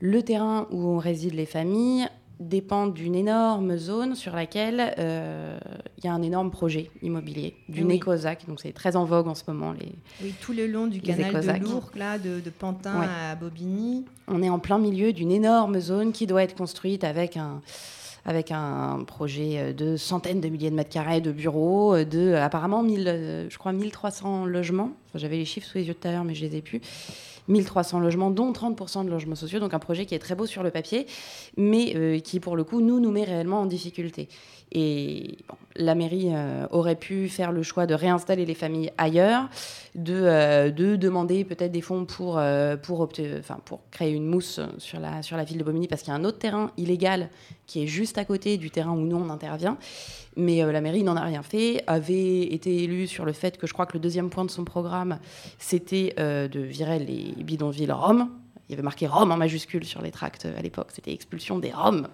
le terrain où résident les familles dépend d'une énorme zone sur laquelle euh, il y a un énorme projet immobilier, d'une Oui. Donc c'est très en vogue en ce moment. Les... Oui, tout le long du canal de Lourdes, là, de, de Pantin Ouais. à Bobigny. On est en plein milieu d'une énorme zone qui doit être construite avec un, avec un projet euh, de centaines de milliers de mètres carrés de bureaux, euh, de apparemment 1000, je crois 1300 logements. Enfin, J'avais les chiffres sous les yeux tout à l'heure, mais je les ai plus. 1300 logements, dont 30% de logements sociaux. Donc un projet qui est très beau sur le papier, mais euh, qui pour le coup nous nous met réellement en difficulté. Et la mairie euh, aurait pu faire le choix de réinstaller les familles ailleurs, de, euh, de demander peut-être des fonds pour, euh, pour, créer une mousse sur la, ville de Bobigny, parce qu'il y a un autre terrain illégal qui est juste à côté du terrain où nous on intervient. Mais la mairie n'en a rien fait, avait été élue sur le fait que je crois que le deuxième point de son programme, c'était de virer les bidonvilles Roms. Il y avait marqué Rome en majuscule sur les tracts à l'époque, c'était expulsion des Roms.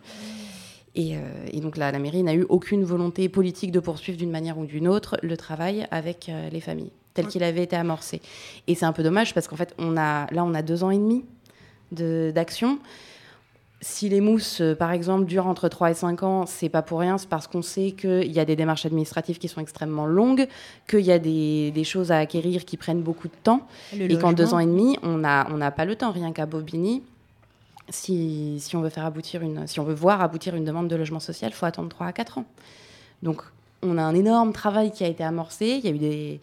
Et, euh, et donc là, la mairie n'a eu aucune volonté politique de poursuivre d'une manière ou d'une autre le travail avec euh, les familles, tel qu'il avait été amorcé. Et c'est un peu dommage parce qu'en fait, on a, là, on a deux ans et demi de- d'action. Si les mousses, euh, par exemple, durent entre 3 et 5 ans, c'est pas pour rien, c'est parce qu'on sait qu'il y a des démarches administratives qui sont extrêmement longues, qu'il y a des, des choses à acquérir qui prennent beaucoup de temps, Le et qu'en deux ans et demi, on n'a on n'a pas le temps, rien qu'à Bobigny. Si, on veut faire aboutir une, si on veut voir aboutir une demande de logement social, il faut attendre 3 à 4 ans. Donc, on a un énorme travail qui a été amorcé. Il y a eu des,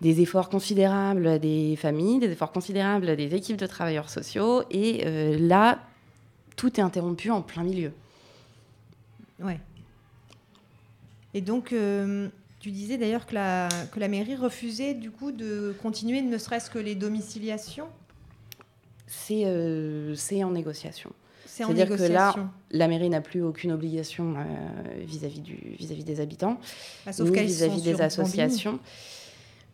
des efforts considérables des familles, des efforts considérables des équipes de travailleurs sociaux. Et euh, là, tout est interrompu en plein milieu. Ouais. Et donc, euh, tu disais d'ailleurs que la, que la mairie refusait du coup de continuer, ne serait-ce que les domiciliations? C'est euh, c'est en négociation. C'est-à-dire que là, la mairie n'a plus aucune obligation euh, vis-à-vis des habitants, Ah, sauf ni vis-à-vis des associations.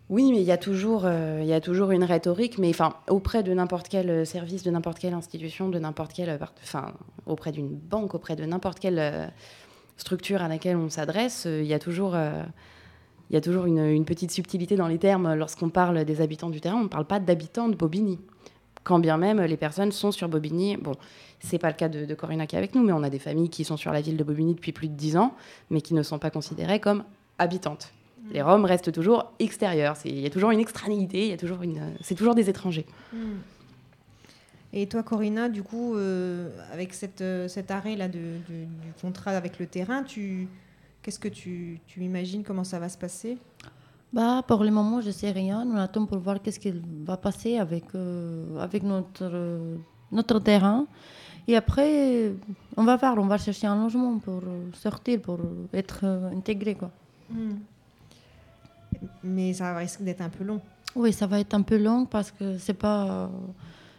Oui, mais il y a toujours, euh, il y a toujours une rhétorique, mais enfin auprès de n'importe quel service, de n'importe quelle institution, de n'importe quelle, enfin auprès d'une banque, auprès de n'importe quelle euh, structure à laquelle on s'adresse, il y a toujours, il y a toujours une, une petite subtilité dans les termes. Lorsqu'on parle des habitants du terrain, on ne parle pas d'habitants de Bobigny. Quand bien même les personnes sont sur Bobigny. Bon, c'est pas le cas de, de Corinna qui est avec nous, mais on a des familles qui sont sur la ville de Bobigny depuis plus de 10 ans, mais qui ne sont pas considérées comme habitantes. Les Roms restent toujours extérieurs. Il y a toujours une extranéité, il y a toujours une, c'est toujours des étrangers. Hmm. Et toi, Corinna, du coup, euh, avec cette, euh, cet arrêt là de, du contrat avec le terrain, tu qu'est-ce que tu, tu imagines comment ça va se passer? Bah, pour le moment, je ne sais rien. On attend pour voir qu'est-ce qui va passer avec, euh, avec notre, euh, notre terrain. Et après, on va voir, on va chercher un logement pour euh, sortir, pour être euh, intégré. Quoi. Hmm. Mais ça risque d'être un peu long. Oui, ça va être un peu long parce que c'est pas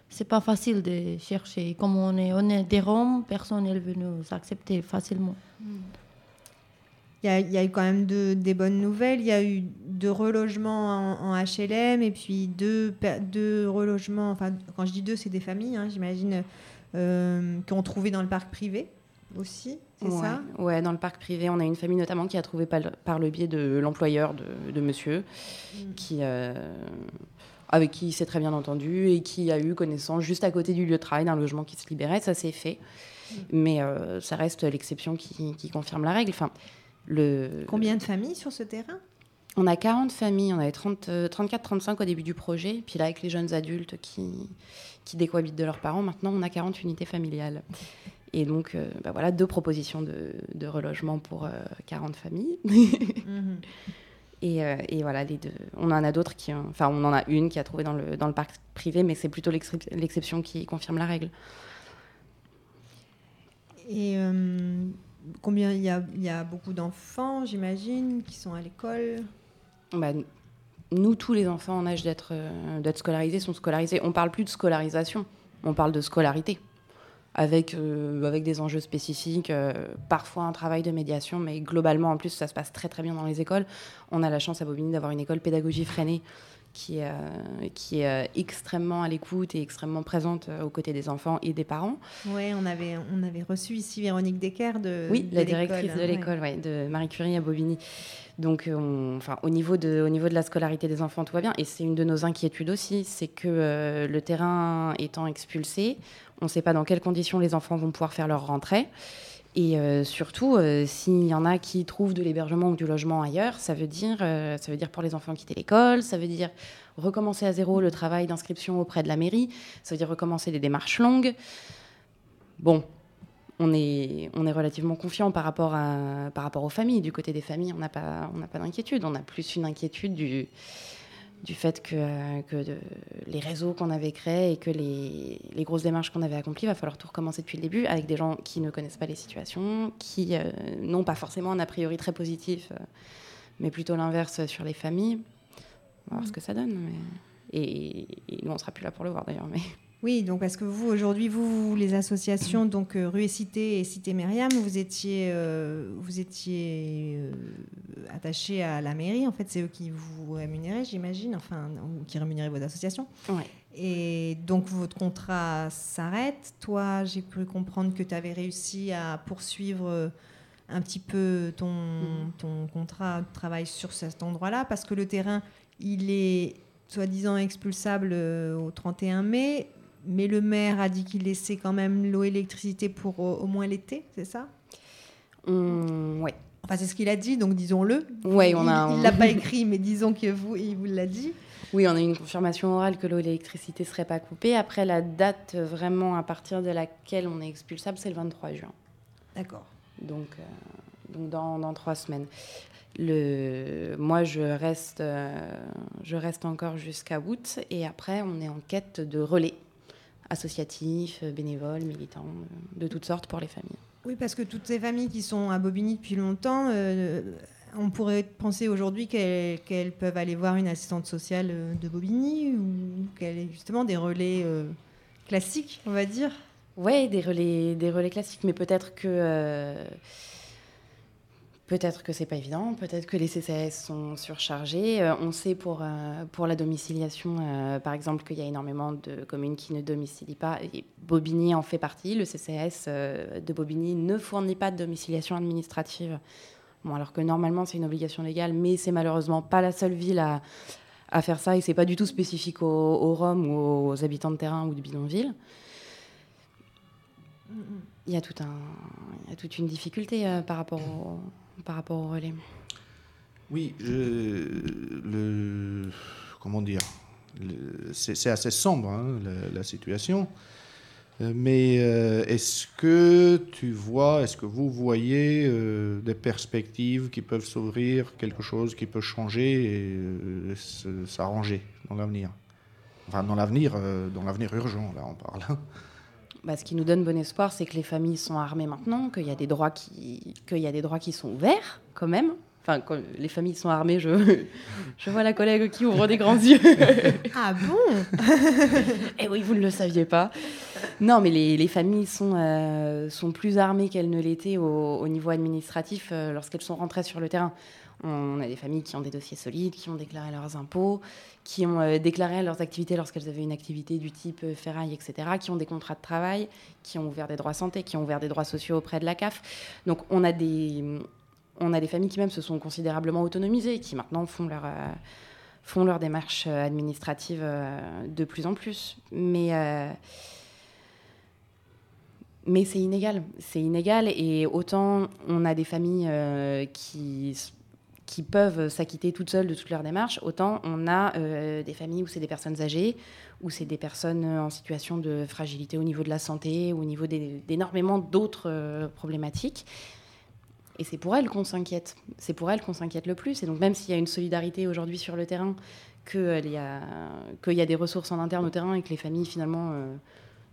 c'est pas facile de chercher. Comme on est, on est des Roms, personne n'est venu nous accepter facilement. Il y, a, il y a eu quand même de- des bonnes nouvelles. Il y a eu deux relogements en, en HLM et puis deux, deux relogements. Enfin, quand je dis deux, c'est des familles, hein, j'imagine, euh, qui ont trouvé dans le parc privé aussi. C'est ouais. ça? Ouais, dans le parc privé, on a une famille notamment qui a trouvé par le, par le biais de l'employeur de, de monsieur, qui, euh, avec qui il s'est très bien entendu et qui a eu connaissance juste à côté du lieu de travail d'un logement qui se libérait. Ça s'est fait. Mais euh, ça reste l'exception qui, qui confirme la règle. Enfin, le... Combien de familles sur ce terrain? On a 40 familles, on avait 30, euh, 34-35 au début du projet. Puis là, avec les jeunes adultes qui, qui décohabitent de leurs parents, maintenant on a 40 unités familiales. Et donc, euh, bah voilà, deux propositions de, de relogement pour euh, 40 familles. Mhm. et, euh, et voilà, les deux. On en a d'autres qui. Enfin, on en a une qui a trouvé dans le, dans le parc privé, mais c'est plutôt l'excep- l'exception qui confirme la règle. Et euh, combien il y a, y a beaucoup d'enfants, j'imagine, qui sont à l'école. Bah, nous, tous les enfants en âge d'être euh, d'être scolarisés sont scolarisés. On parle plus de scolarisation, on parle de scolarité, avec, euh, avec des enjeux spécifiques, euh, parfois un travail de médiation, mais globalement, en plus, ça se passe très très bien dans les écoles. On a la chance à Bobigny d'avoir une école pédagogie freinée qui est, euh, qui est euh, extrêmement à l'écoute et extrêmement présente euh, aux côtés des enfants et des parents. Oui, on avait, on avait reçu ici Véronique Decker de Oui, de la directrice hein, de ouais. l'école, ouais, de Marie Curie à Bobigny. Donc, on- enfin, au, niveau de, au niveau de la scolarité des enfants, tout va bien. Et c'est une de nos inquiétudes aussi, c'est que euh, le terrain étant expulsé, on ne sait pas dans quelles conditions les enfants vont pouvoir faire leur rentrée. Et euh, surtout, euh, s'il y en a qui trouvent de l'hébergement ou du logement ailleurs, ça veut dire, euh, ça veut dire pour les enfants quitter l'école, ça veut dire recommencer à zéro le travail d'inscription auprès de la mairie, ça veut dire recommencer des démarches longues. Bon, on est, on est relativement confiant par rapport, à, par rapport aux familles. Du côté des familles, on n'a pas, on n'a pas d'inquiétude. On a plus une inquiétude du, du fait que, euh, les réseaux qu'on avait créés et que les, grosses démarches qu'on avait accomplies, il va falloir tout recommencer depuis le début avec des gens qui ne connaissent pas les situations, qui euh, n'ont pas forcément un a priori très positif, euh, mais plutôt l'inverse sur les familles. On va voir ce que ça donne. Et, nous, on sera plus là pour le voir d'ailleurs. Oui, donc parce que vous, aujourd'hui, vous, vous, les associations, donc euh, Rue et Cité et Cité Myriam, vous étiez, euh, vous étiez euh, attachés à la mairie. En fait, c'est eux qui vous rémunéraient, j'imagine, enfin, ou qui rémunéraient vos associations. Ouais. Et donc, votre contrat s'arrête. Toi, j'ai cru comprendre que tu avais réussi à poursuivre euh, un petit peu ton, ton contrat de travail sur cet endroit-là, parce que le terrain, il est soi-disant expulsable au 31 mai, mais le maire a dit qu'il laissait quand même l'eau et l'électricité pour euh, au moins l'été, c'est ça? On- ouais. Enfin, c'est ce qu'il a dit, donc disons-le. Il on a- il l'a pas écrit, mais disons que vous, il vous l'a dit. Oui, on a une confirmation orale que l'eau et l'électricité ne seraient pas coupées. Après, la date euh, vraiment à partir de laquelle on est expulsable, c'est le 23 juin. D'accord. Donc, euh, donc dans, dans trois semaines. Le, moi, je reste, euh, je reste encore jusqu'à août. Et après, on est en quête de relais associatifs, euh, bénévoles, militants, euh, de toutes sortes pour les familles. Oui, parce que toutes ces familles qui sont à Bobigny depuis longtemps, euh, on pourrait penser aujourd'hui qu'elles peuvent aller voir une assistante sociale de Bobigny ou qu'elle est justement des relais euh, classiques, on va dire. Ouais, des relais, des relais classiques, mais peut-être que euh, peut-être que c'est pas évident, peut-être que les CCAS sont surchargés. Euh, on sait pour euh, pour la domiciliation, euh, par exemple, qu'il y a énormément de communes qui ne domicilient pas. Bobigny en fait partie. Le CCAS de Bobigny ne fournit pas de domiciliation administrative. Bon, alors que normalement c'est une obligation légale, mais c'est malheureusement pas la seule ville à à faire ça et c'est pas du tout spécifique aux, aux Roms ou aux habitants de terrain ou de bidonville il y a, il y a toute une difficulté par, rapport au, par rapport au relais. Oui, le, comment dire, c'est assez sombre hein, la, situation. Euh, Mais euh, est-ce que tu vois, est-ce que vous voyez euh, des perspectives qui peuvent s'ouvrir, quelque chose qui peut changer et s'arranger dans l'avenir? Enfin, dans l'avenir, dans l'avenir urgent, là, on parle. Bah, ce qui nous donne bon espoir, c'est que les familles sont armées maintenant, qu'il y a des droits qui, qu'il y a des droits qui sont ouverts quand même. Enfin, quand les familles sont armées, je, je vois la collègue qui ouvre des grands yeux. Ah bon? Eh oui, vous ne le saviez pas. Non, mais les, les familles sont, euh, sont plus armées qu'elles ne l'étaient au, au niveau administratif euh, lorsqu'elles sont rentrées sur le terrain. On a des familles qui ont des dossiers solides, qui ont déclaré leurs impôts, qui ont euh, déclaré leurs activités lorsqu'elles avaient une activité du type euh, ferraille, etc., qui ont des contrats de travail, qui ont ouvert des droits santé, qui ont ouvert des droits sociaux auprès de la CAF. Donc on a des, on a des familles qui même se sont considérablement autonomisées, qui maintenant font leur... euh, font leurs démarches administratives de plus en plus. Mais, mais c'est inégal. C'est inégal. Et autant on a des familles qui, qui peuvent s'acquitter toutes seules de toutes leurs démarches, autant on a euh, des familles où c'est des personnes âgées, où c'est des personnes en situation de fragilité au niveau de la santé, au niveau d'énormément d'autres euh, problématiques. Et c'est pour elles qu'on s'inquiète. C'est pour elles qu'on s'inquiète le plus. Et donc, même s'il y a une solidarité aujourd'hui sur le terrain, qu'il y, a- y a des ressources en interne au terrain et que les familles, finalement, euh,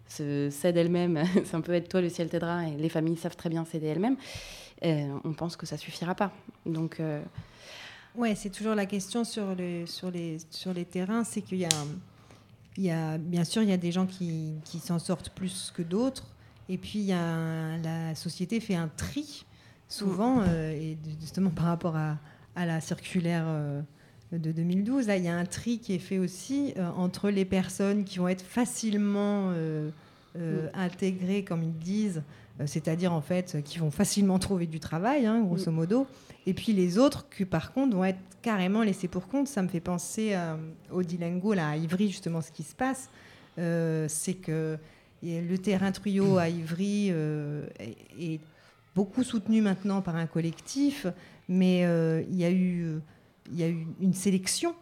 se cèdent elles-mêmes, c'est un peu toi, le ciel t'aidera, et les familles savent très bien s'aider elles-mêmes, euh, on pense que ça suffira pas. Donc, euh, Ouais, c'est toujours la question sur, le, sur, les, sur les terrains, c'est qu'il y a, il y a, bien sûr, il y a des gens qui, qui s'en sortent plus que d'autres, et puis il y a un- la société fait un tri souvent, euh, et justement par rapport à, à la circulaire euh, de 2012. Là, il y a un tri qui est fait aussi euh, entre les personnes qui vont être facilement euh, intégrées, comme ils disent, c'est-à-dire en fait qui vont facilement trouver du travail, hein, grosso modo, et puis les autres qui par contre vont être carrément laissés pour compte. Ça me fait penser euh, au Dilingo, là, à Ivry, justement, ce qui se passe, euh, c'est que le terrain Truyot à Ivry euh, est, est beaucoup soutenu maintenant par un collectif, mais euh, il y a eu il y a eu une sélection.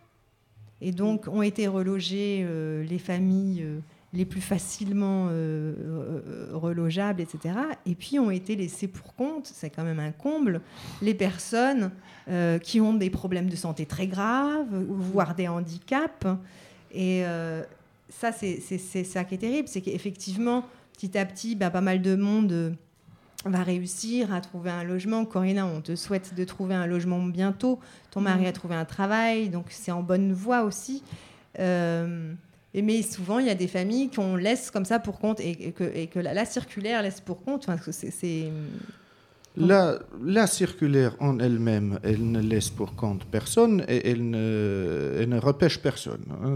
Et donc, ont été relogées euh, les familles euh, les plus facilement euh, euh, relogeables, etc. Et puis, ont été laissées pour compte, c'est quand même un comble, les personnes euh, qui ont des problèmes de santé très graves, voire des handicaps. Et euh, ça, c'est ça qui est terrible, c'est qu'effectivement, petit à petit, bah, pas mal de monde va réussir à trouver un logement. Corinna, on te souhaite de trouver un logement bientôt. Ton mari a trouvé un travail, donc c'est en bonne voie aussi. Euh, et mais souvent, il y a des familles qu'on laisse comme ça pour compte et, et que, et que la, la circulaire laisse pour compte. Enfin, c'est- La, la circulaire en elle-même, elle ne laisse pour compte personne et elle ne, elle ne repêche personne. hein.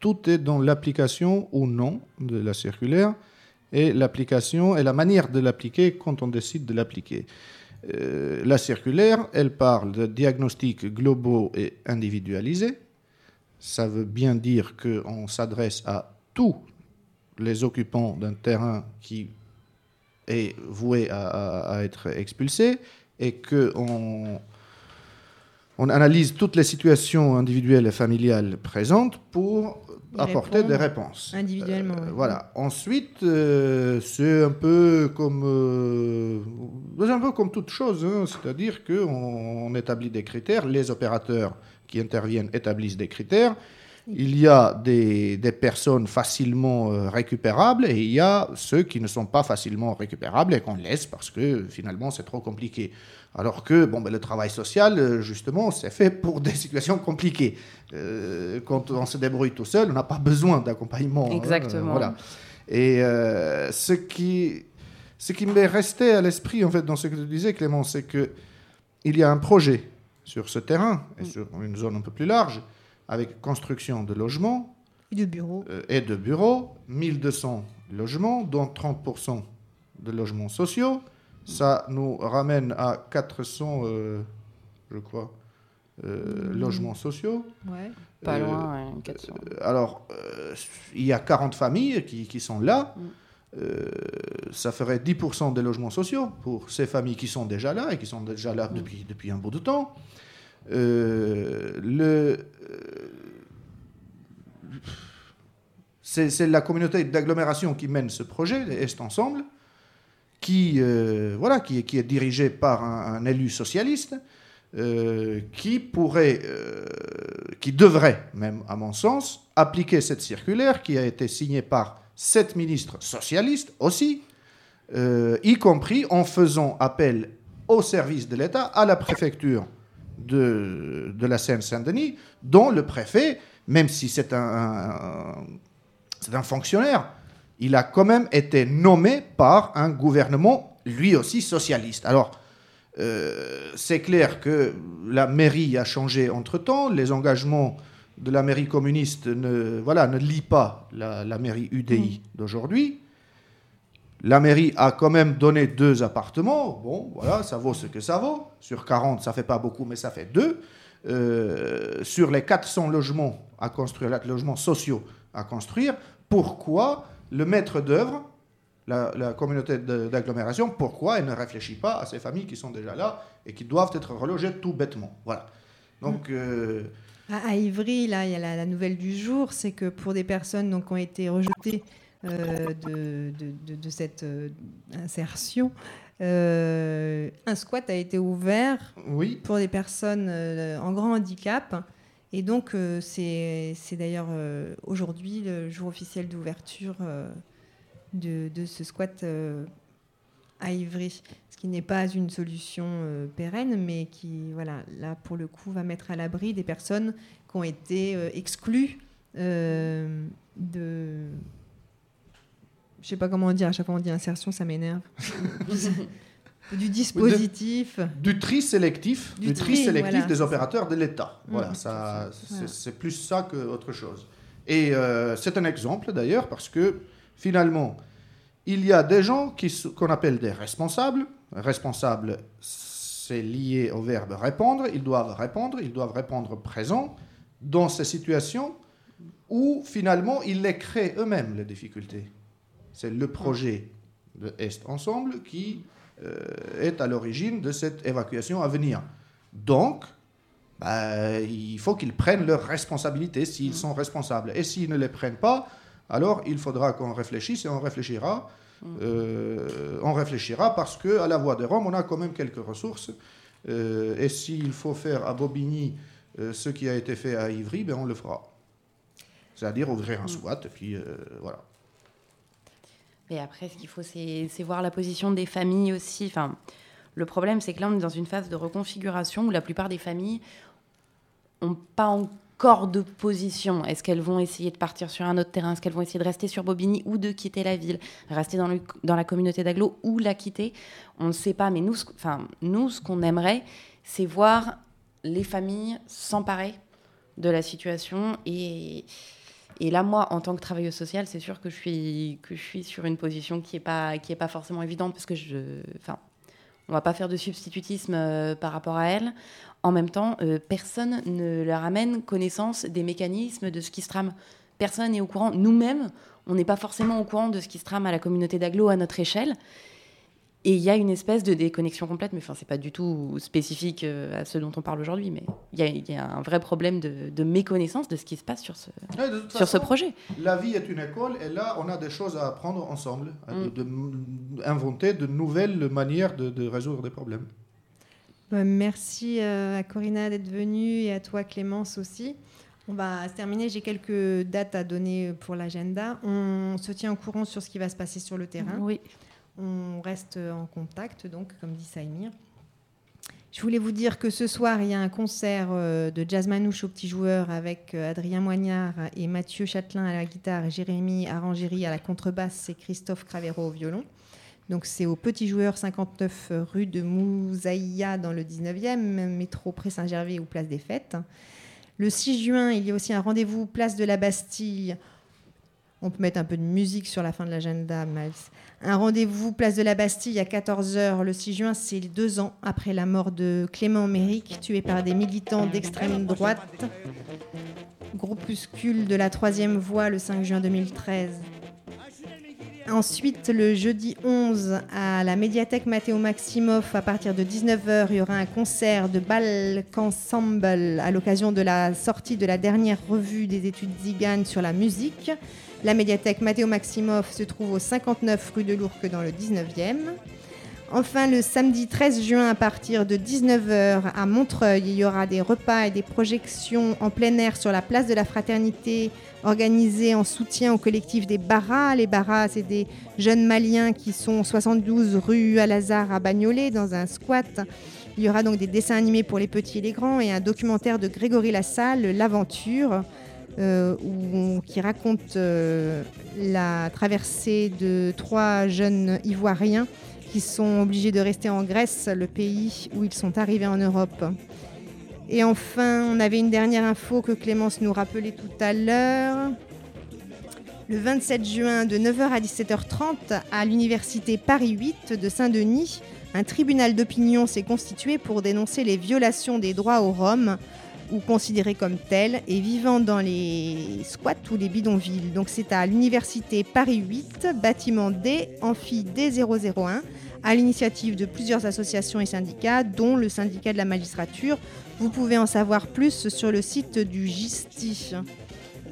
Tout est dans l'application ou non de la circulaire et l'application et la manière de l'appliquer quand on décide de l'appliquer. Euh, la circulaire, elle parle de diagnostics globaux et individualisés. Ça veut bien dire qu'on s'adresse à tous les occupants d'un terrain qui est voué à, à- à être expulsé et qu'on on analyse toutes les situations individuelles et familiales présentes pour apporter des réponses. individuellement. Euh, voilà. Ensuite, euh, c'est un peu comme euh, c'est un peu comme toute chose, hein. c'est-à-dire qu'on on établit des critères, les opérateurs qui interviennent établissent des critères. Il y a des, des personnes facilement euh, récupérables et il y a ceux qui ne sont pas facilement récupérables et qu'on laisse parce que finalement c'est trop compliqué. Alors que bon, ben, le travail social, euh, justement, c'est fait pour des situations compliquées. Euh, quand on se débrouille tout seul, on n'a pas besoin d'accompagnement. hein, Exactement. voilà. Et euh, ce qui, ce qui m'est resté à l'esprit, en fait, dans ce que tu disais, Clément, c'est que il y a un projet sur ce terrain et sur une zone un peu plus large, avec construction de logements et de bureaux. euh, et de bureaux, 1200 logements, dont 30% de logements sociaux. Ça nous ramène à 400, euh, je crois, euh, Mhm. logements sociaux. Ouais. Pas Euh, loin, ouais, 400. alors, euh, il y a 40 familles qui, qui sont là. Mm. Euh, ça ferait 10% des logements sociaux pour ces familles qui sont déjà là et qui sont déjà là depuis, depuis un bout de temps. Euh, le, euh, c'est c'est la communauté d'agglomération qui mène ce projet, Est Ensemble, qui, euh, voilà, qui, est- qui est dirigé par un, un élu socialiste, qui pourrait, qui devrait même, à mon sens, appliquer cette circulaire qui a été signée par sept ministres socialistes aussi, euh, y compris en faisant appel au service de l'État, à la préfecture de, la Seine-Saint-Denis, dont le préfet, même si c'est un, un- c'est un fonctionnaire, il a quand même été nommé par un gouvernement, lui aussi socialiste. Alors, euh, c'est clair que la mairie a changé entre-temps, les engagements de la mairie communiste ne, voilà, ne lient pas la, la mairie UDI d'aujourd'hui. La mairie a quand même donné deux appartements. Bon, voilà, ça vaut ce que ça vaut. Sur 40, ça fait pas beaucoup, mais ça fait deux. Euh, sur les 400 logements à construire, les logements sociaux à construire, pourquoi le maître d'œuvre, la, la communauté d'agglomération, pourquoi elle ne réfléchit pas à ces familles qui sont déjà là et qui doivent être relogées tout bêtement? Voilà. Donc, euh, À, à Ivry, là, il y a la, la nouvelle du jour, c'est que pour des personnes donc, qui ont été rejetées euh, de, de- de- de cette euh, insertion, euh, un squat a été ouvert oui, pour des personnes en grand handicap. Et donc, c'est d'ailleurs aujourd'hui le jour officiel d'ouverture de, ce squat à Ivry, ce qui n'est pas une solution euh, pérenne, mais qui, voilà, là, pour le coup, va mettre à l'abri des personnes qui ont été euh, exclues euh, de... Je sais pas comment dire, à chaque fois on dit insertion, ça m'énerve. du dispositif. Du tri sélectif, Du du, tri, tri, sélectif voilà. des opérateurs de l'État. Mm. Voilà, ça, c'est- Voilà. c'est plus ça qu'autre chose. Et c'est un exemple d'ailleurs parce que finalement, il y a des gens qu'on appelle des responsables. Responsables, c'est lié au verbe répondre. Ils doivent répondre, ils doivent répondre présent dans ces situations où finalement ils les créent eux-mêmes les difficultés. C'est le projet de Est Ensemble qui euh, est à l'origine de cette évacuation à venir. Donc, bah, il faut qu'ils prennent leurs responsabilités s'ils sont responsables. Et s'ils ne les prennent pas, alors il faudra qu'on réfléchisse et on réfléchira. Euh, on réfléchira parce que à la Voie de Rome, on a quand même quelques ressources. Euh, et s'il faut faire à Bobigny euh, ce qui a été fait à Ivry, ben on le fera. C'est-à-dire ouvrir un SWAT, et puis voilà. Et après, ce qu'il faut, c'est c'est voir la position des familles aussi. Enfin, le problème, c'est que là, on est dans une phase de reconfiguration où la plupart des familles n'ont pas encore de position. Est-ce qu'elles vont essayer de partir sur un autre terrain? Est-ce qu'elles vont essayer de rester sur Bobigny ou de quitter la ville? Rester dans, la communauté d'Aglo ou la quitter? On ne sait pas. Mais nous, enfin, nous, ce qu'on aimerait, c'est voir les familles s'emparer de la situation et, là, moi, en tant que travailleuse sociale, c'est sûr que je suis, que je suis sur une position qui n'est pas, est pas forcément évidente parce que je. Enfin, on va pas faire de substitutisme euh, par rapport à elle. En même temps, euh, personne ne leur amène connaissance des mécanismes de ce qui se trame. Personne n'est au courant. Nous-mêmes, on n'est pas forcément au courant de ce qui se trame à la communauté d'agglo à notre échelle. Et il y a une espèce de déconnexion complète, mais enfin, c'est pas du tout spécifique euh, à ce dont on parle aujourd'hui, mais il y, a- il y a un vrai problème de, de méconnaissance de ce qui se passe sur ce, Ouais, sur ce projet. La vie est une école et là, on a des choses à apprendre ensemble, à Mm. de, de- inventer de nouvelles manières de, de résoudre des problèmes. Bah, merci euh, à Corinna d'être venue et à toi Clémence aussi. On va se terminer. J'ai quelques dates à donner pour l'agenda. On se tient au courant sur ce qui va se passer sur le terrain. Oui. On reste en contact, donc, comme dit Saïmir. Je voulais vous dire que ce soir, il y a un concert euh, de jazz manouche aux petits joueurs avec euh, Adrien Moignard et Mathieu Châtelain à la guitare, Jérémy Arangéry à la contrebasse et Christophe Cravero au violon. Donc c'est aux Petits Joueurs 59 rue de Mouzaïa dans le 19e, métro Pré Saint-Gervais ou place des Fêtes. Le 6 juin, il y a aussi un rendez-vous place de la Bastille. On peut mettre un peu de musique sur la fin de l'agenda, Miles. Un rendez-vous place de la Bastille à 14h le 6 juin, c'est deux ans après la mort de Clément Méric, tué par des militants d'extrême droite. Groupuscule de la troisième voie le 5 juin 2013. Ensuite, le jeudi 11, à la médiathèque Mathéo Maximoff, à partir de 19h, il y aura un concert de Balk Ensemble à l'occasion de la sortie de la dernière revue des études Zigan sur la musique. La médiathèque Mathéo Maximoff se trouve au 59 rue de l'Ourcq dans le 19e. Enfin, le samedi 13 juin, à partir de 19h à Montreuil, il y aura des repas et des projections en plein air sur la place de la Fraternité, organisées en soutien au collectif des Barras. Les Barras, c'est des jeunes Maliens qui sont 72 rue Al-Azhar à Bagnolet, dans un squat. Il y aura donc des dessins animés pour les petits et les grands et un documentaire de Grégory Lassalle, L'Aventure, euh, qui raconte euh, la traversée de trois jeunes Ivoiriens qui sont obligés de rester en Grèce, le pays où ils sont arrivés en Europe. Et enfin, on avait une dernière info que Clémence nous rappelait tout à l'heure. Le 27 juin, de 9h à 17h30, à l'université Paris 8 de Saint-Denis, un tribunal d'opinion s'est constitué pour dénoncer les violations des droits aux Roms, ou considérés comme tels, et vivant dans les squats ou les bidonvilles. Donc c'est à l'université Paris 8, bâtiment D, amphi D001, à l'initiative de plusieurs associations et syndicats, dont le syndicat de la magistrature. Vous pouvez en savoir plus sur le site du GISTI.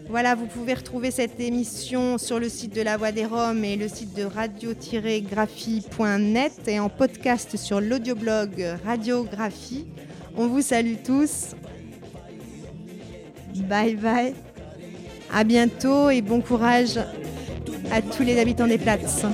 Voilà, vous pouvez retrouver cette émission sur le site de La Voix des Roms et le site de radio-graphie.net et en podcast sur l'audioblog Radiographie. On vous salue tous. Bye bye. À bientôt et bon courage à tous les habitants des places.